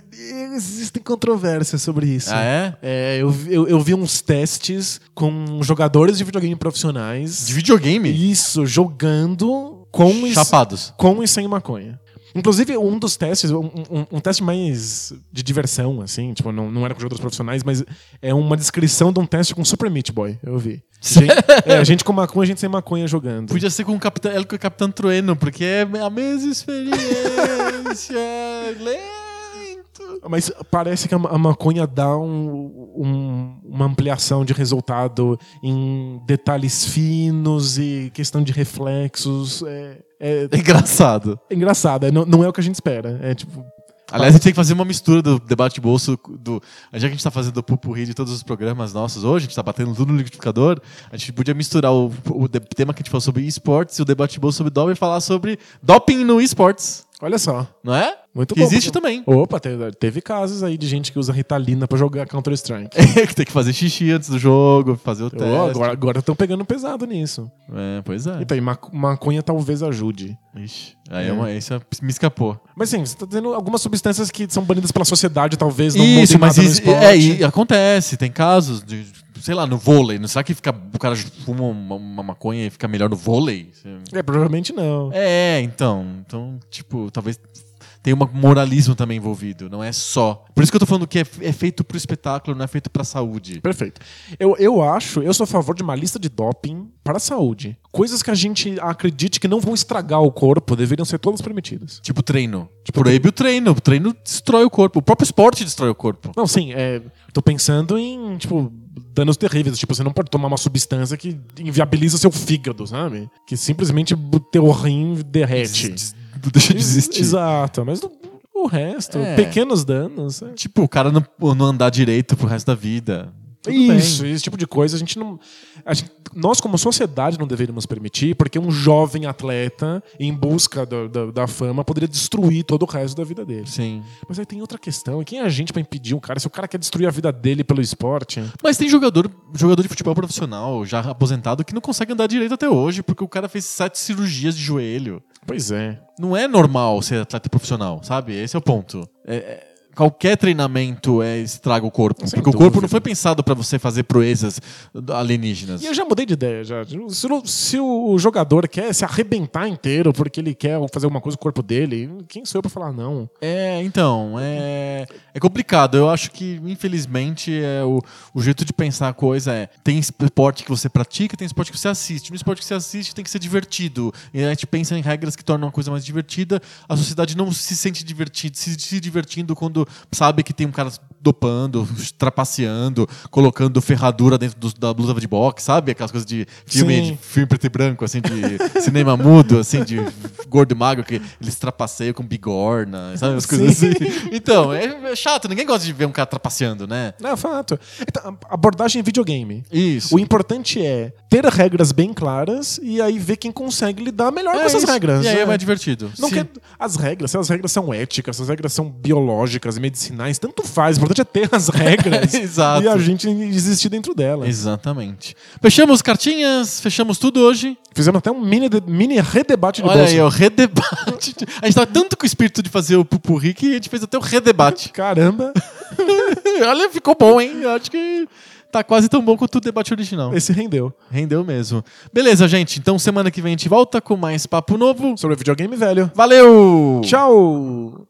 existem controvérsias sobre isso. Ah, é? É, eu, vi- eu, eu vi uns testes com jogadores de videogame profissionais. De videogame? Isso, jogando com e, Chapados. com e sem maconha. Inclusive, um dos testes, um, um- um teste mais de diversão, assim, tipo, não, não era com jogadores profissionais, mas é uma descrição de um teste com Super Meat Boy, eu vi. Gente, é, a gente com maconha, a gente sem maconha jogando. Podia ser com o Capitão, com o Capitão Trueno, porque é a mesma experiência. Mas parece que a ma- a maconha dá um- um- uma ampliação de resultado em detalhes finos e questão de reflexos. É, é- É engraçado. é engraçado, é, não, não é o que a gente espera. É tipo. Aliás, a gente tem que fazer uma mistura do debate de bolso do. Já que a gente tá fazendo o pupurri de todos os programas nossos hoje, a gente tá batendo tudo no liquidificador, a gente podia misturar o, o de- tema que a gente falou sobre esportes e o debate de bolso sobre doping e falar sobre doping no esportes. Olha só. Não é? Muito que bom. existe também. Opa, teve, teve casos aí de gente que usa Ritalina pra jogar Counter-Strike. que tem que fazer xixi antes do jogo, fazer o teste. Agora agora estão pegando pesado nisso. É, pois é. Então, e mac- maconha talvez ajude. Ixi, aí é uma, isso é- me escapou. Mas sim, você tá dizendo algumas substâncias que são banidas pela sociedade, talvez não Isso, mas isso- é, e acontece, tem casos de sei lá, no vôlei. Não será que fica, o cara fuma uma, uma maconha e fica melhor no vôlei? É, provavelmente não. É, então. Então, tipo, talvez tem um moralismo também envolvido, não é só. Por isso que eu tô falando que é, é feito pro espetáculo, não é feito pra saúde. Perfeito. Eu, eu acho, eu sou a favor de uma lista de doping para a saúde. Coisas que a gente acredite que não vão estragar o corpo deveriam ser todas permitidas. Tipo treino. Tipo, proíbe o treino. O treino destrói o corpo. O próprio esporte destrói o corpo. Não, sim, é, tô pensando em, tipo, danos terríveis. Tipo, você não pode tomar uma substância que inviabiliza seu fígado, sabe? Que simplesmente o teu rim derrete. Des- des- Deixa de existir. Exato, mas o, o resto, É. pequenos danos. é. Tipo, o cara não, não andar direito pro resto da vida. Tudo Isso, bem. esse tipo de coisa a gente não. a gente- nós, como sociedade, não deveríamos permitir, porque um jovem atleta, em busca da, da, da fama, poderia destruir todo o resto da vida dele. Sim. Mas aí tem outra questão: quem é a gente pra impedir um cara? Se o cara quer destruir a vida dele pelo esporte. Mas tem jogador, jogador de futebol profissional, já aposentado, que não consegue andar direito até hoje, porque o cara fez sete cirurgias de joelho. Pois é. Não é normal ser atleta profissional, sabe? Esse é o ponto. É- é- qualquer treinamento é, estraga o corpo. Sem porque o corpo dúvida. não foi pensado pra você fazer proezas alienígenas. E eu já mudei de ideia. Já. Se, o- se o jogador quer se arrebentar inteiro porque ele quer fazer alguma coisa com o corpo dele, quem sou eu pra falar não? É, então, é, é complicado. Eu acho que, infelizmente, é o, o jeito de pensar a coisa é: tem esporte que você pratica, tem esporte que você assiste. No esporte que você assiste tem que ser divertido. E a gente pensa em regras que tornam a coisa mais divertida. A sociedade não se sente divertido, se, se divertindo quando sabe que tem um cara dopando, trapaceando, colocando ferradura dentro do- da blusa de boxe, sabe? Aquelas coisas de filme, Sim. de filme preto e branco, assim, de cinema mudo, assim, de gordo e magro, que eles trapaceiam com bigorna, sabe? As coisas Sim. assim. Então, é, é chato, ninguém gosta de ver um cara trapaceando, né? Não, é fato. Então, abordagem videogame. Isso. O importante é ter regras bem claras e aí ver quem consegue lidar melhor com É essas isso. regras. E aí é né? mais divertido. Não Se- quer- as regras, se as regras são éticas, se as regras são biológicas medicinais, tanto faz. O importante é ter as regras Exato. e a gente existir dentro delas. Exatamente. Fechamos cartinhas, fechamos tudo hoje. Fizemos até um mini, de- mini redebate de Olha bolsa. aí, o redebate. A gente tava tanto com o espírito de fazer o pupurri que a gente fez até o redebate. Caramba, Olha, ficou bom, hein? Eu acho que tá quase tão bom quanto o debate original. esse rendeu. Rendeu mesmo. Beleza, gente. Então semana que vem a gente volta com mais papo novo. Sobre videogame velho. Valeu! Tchau!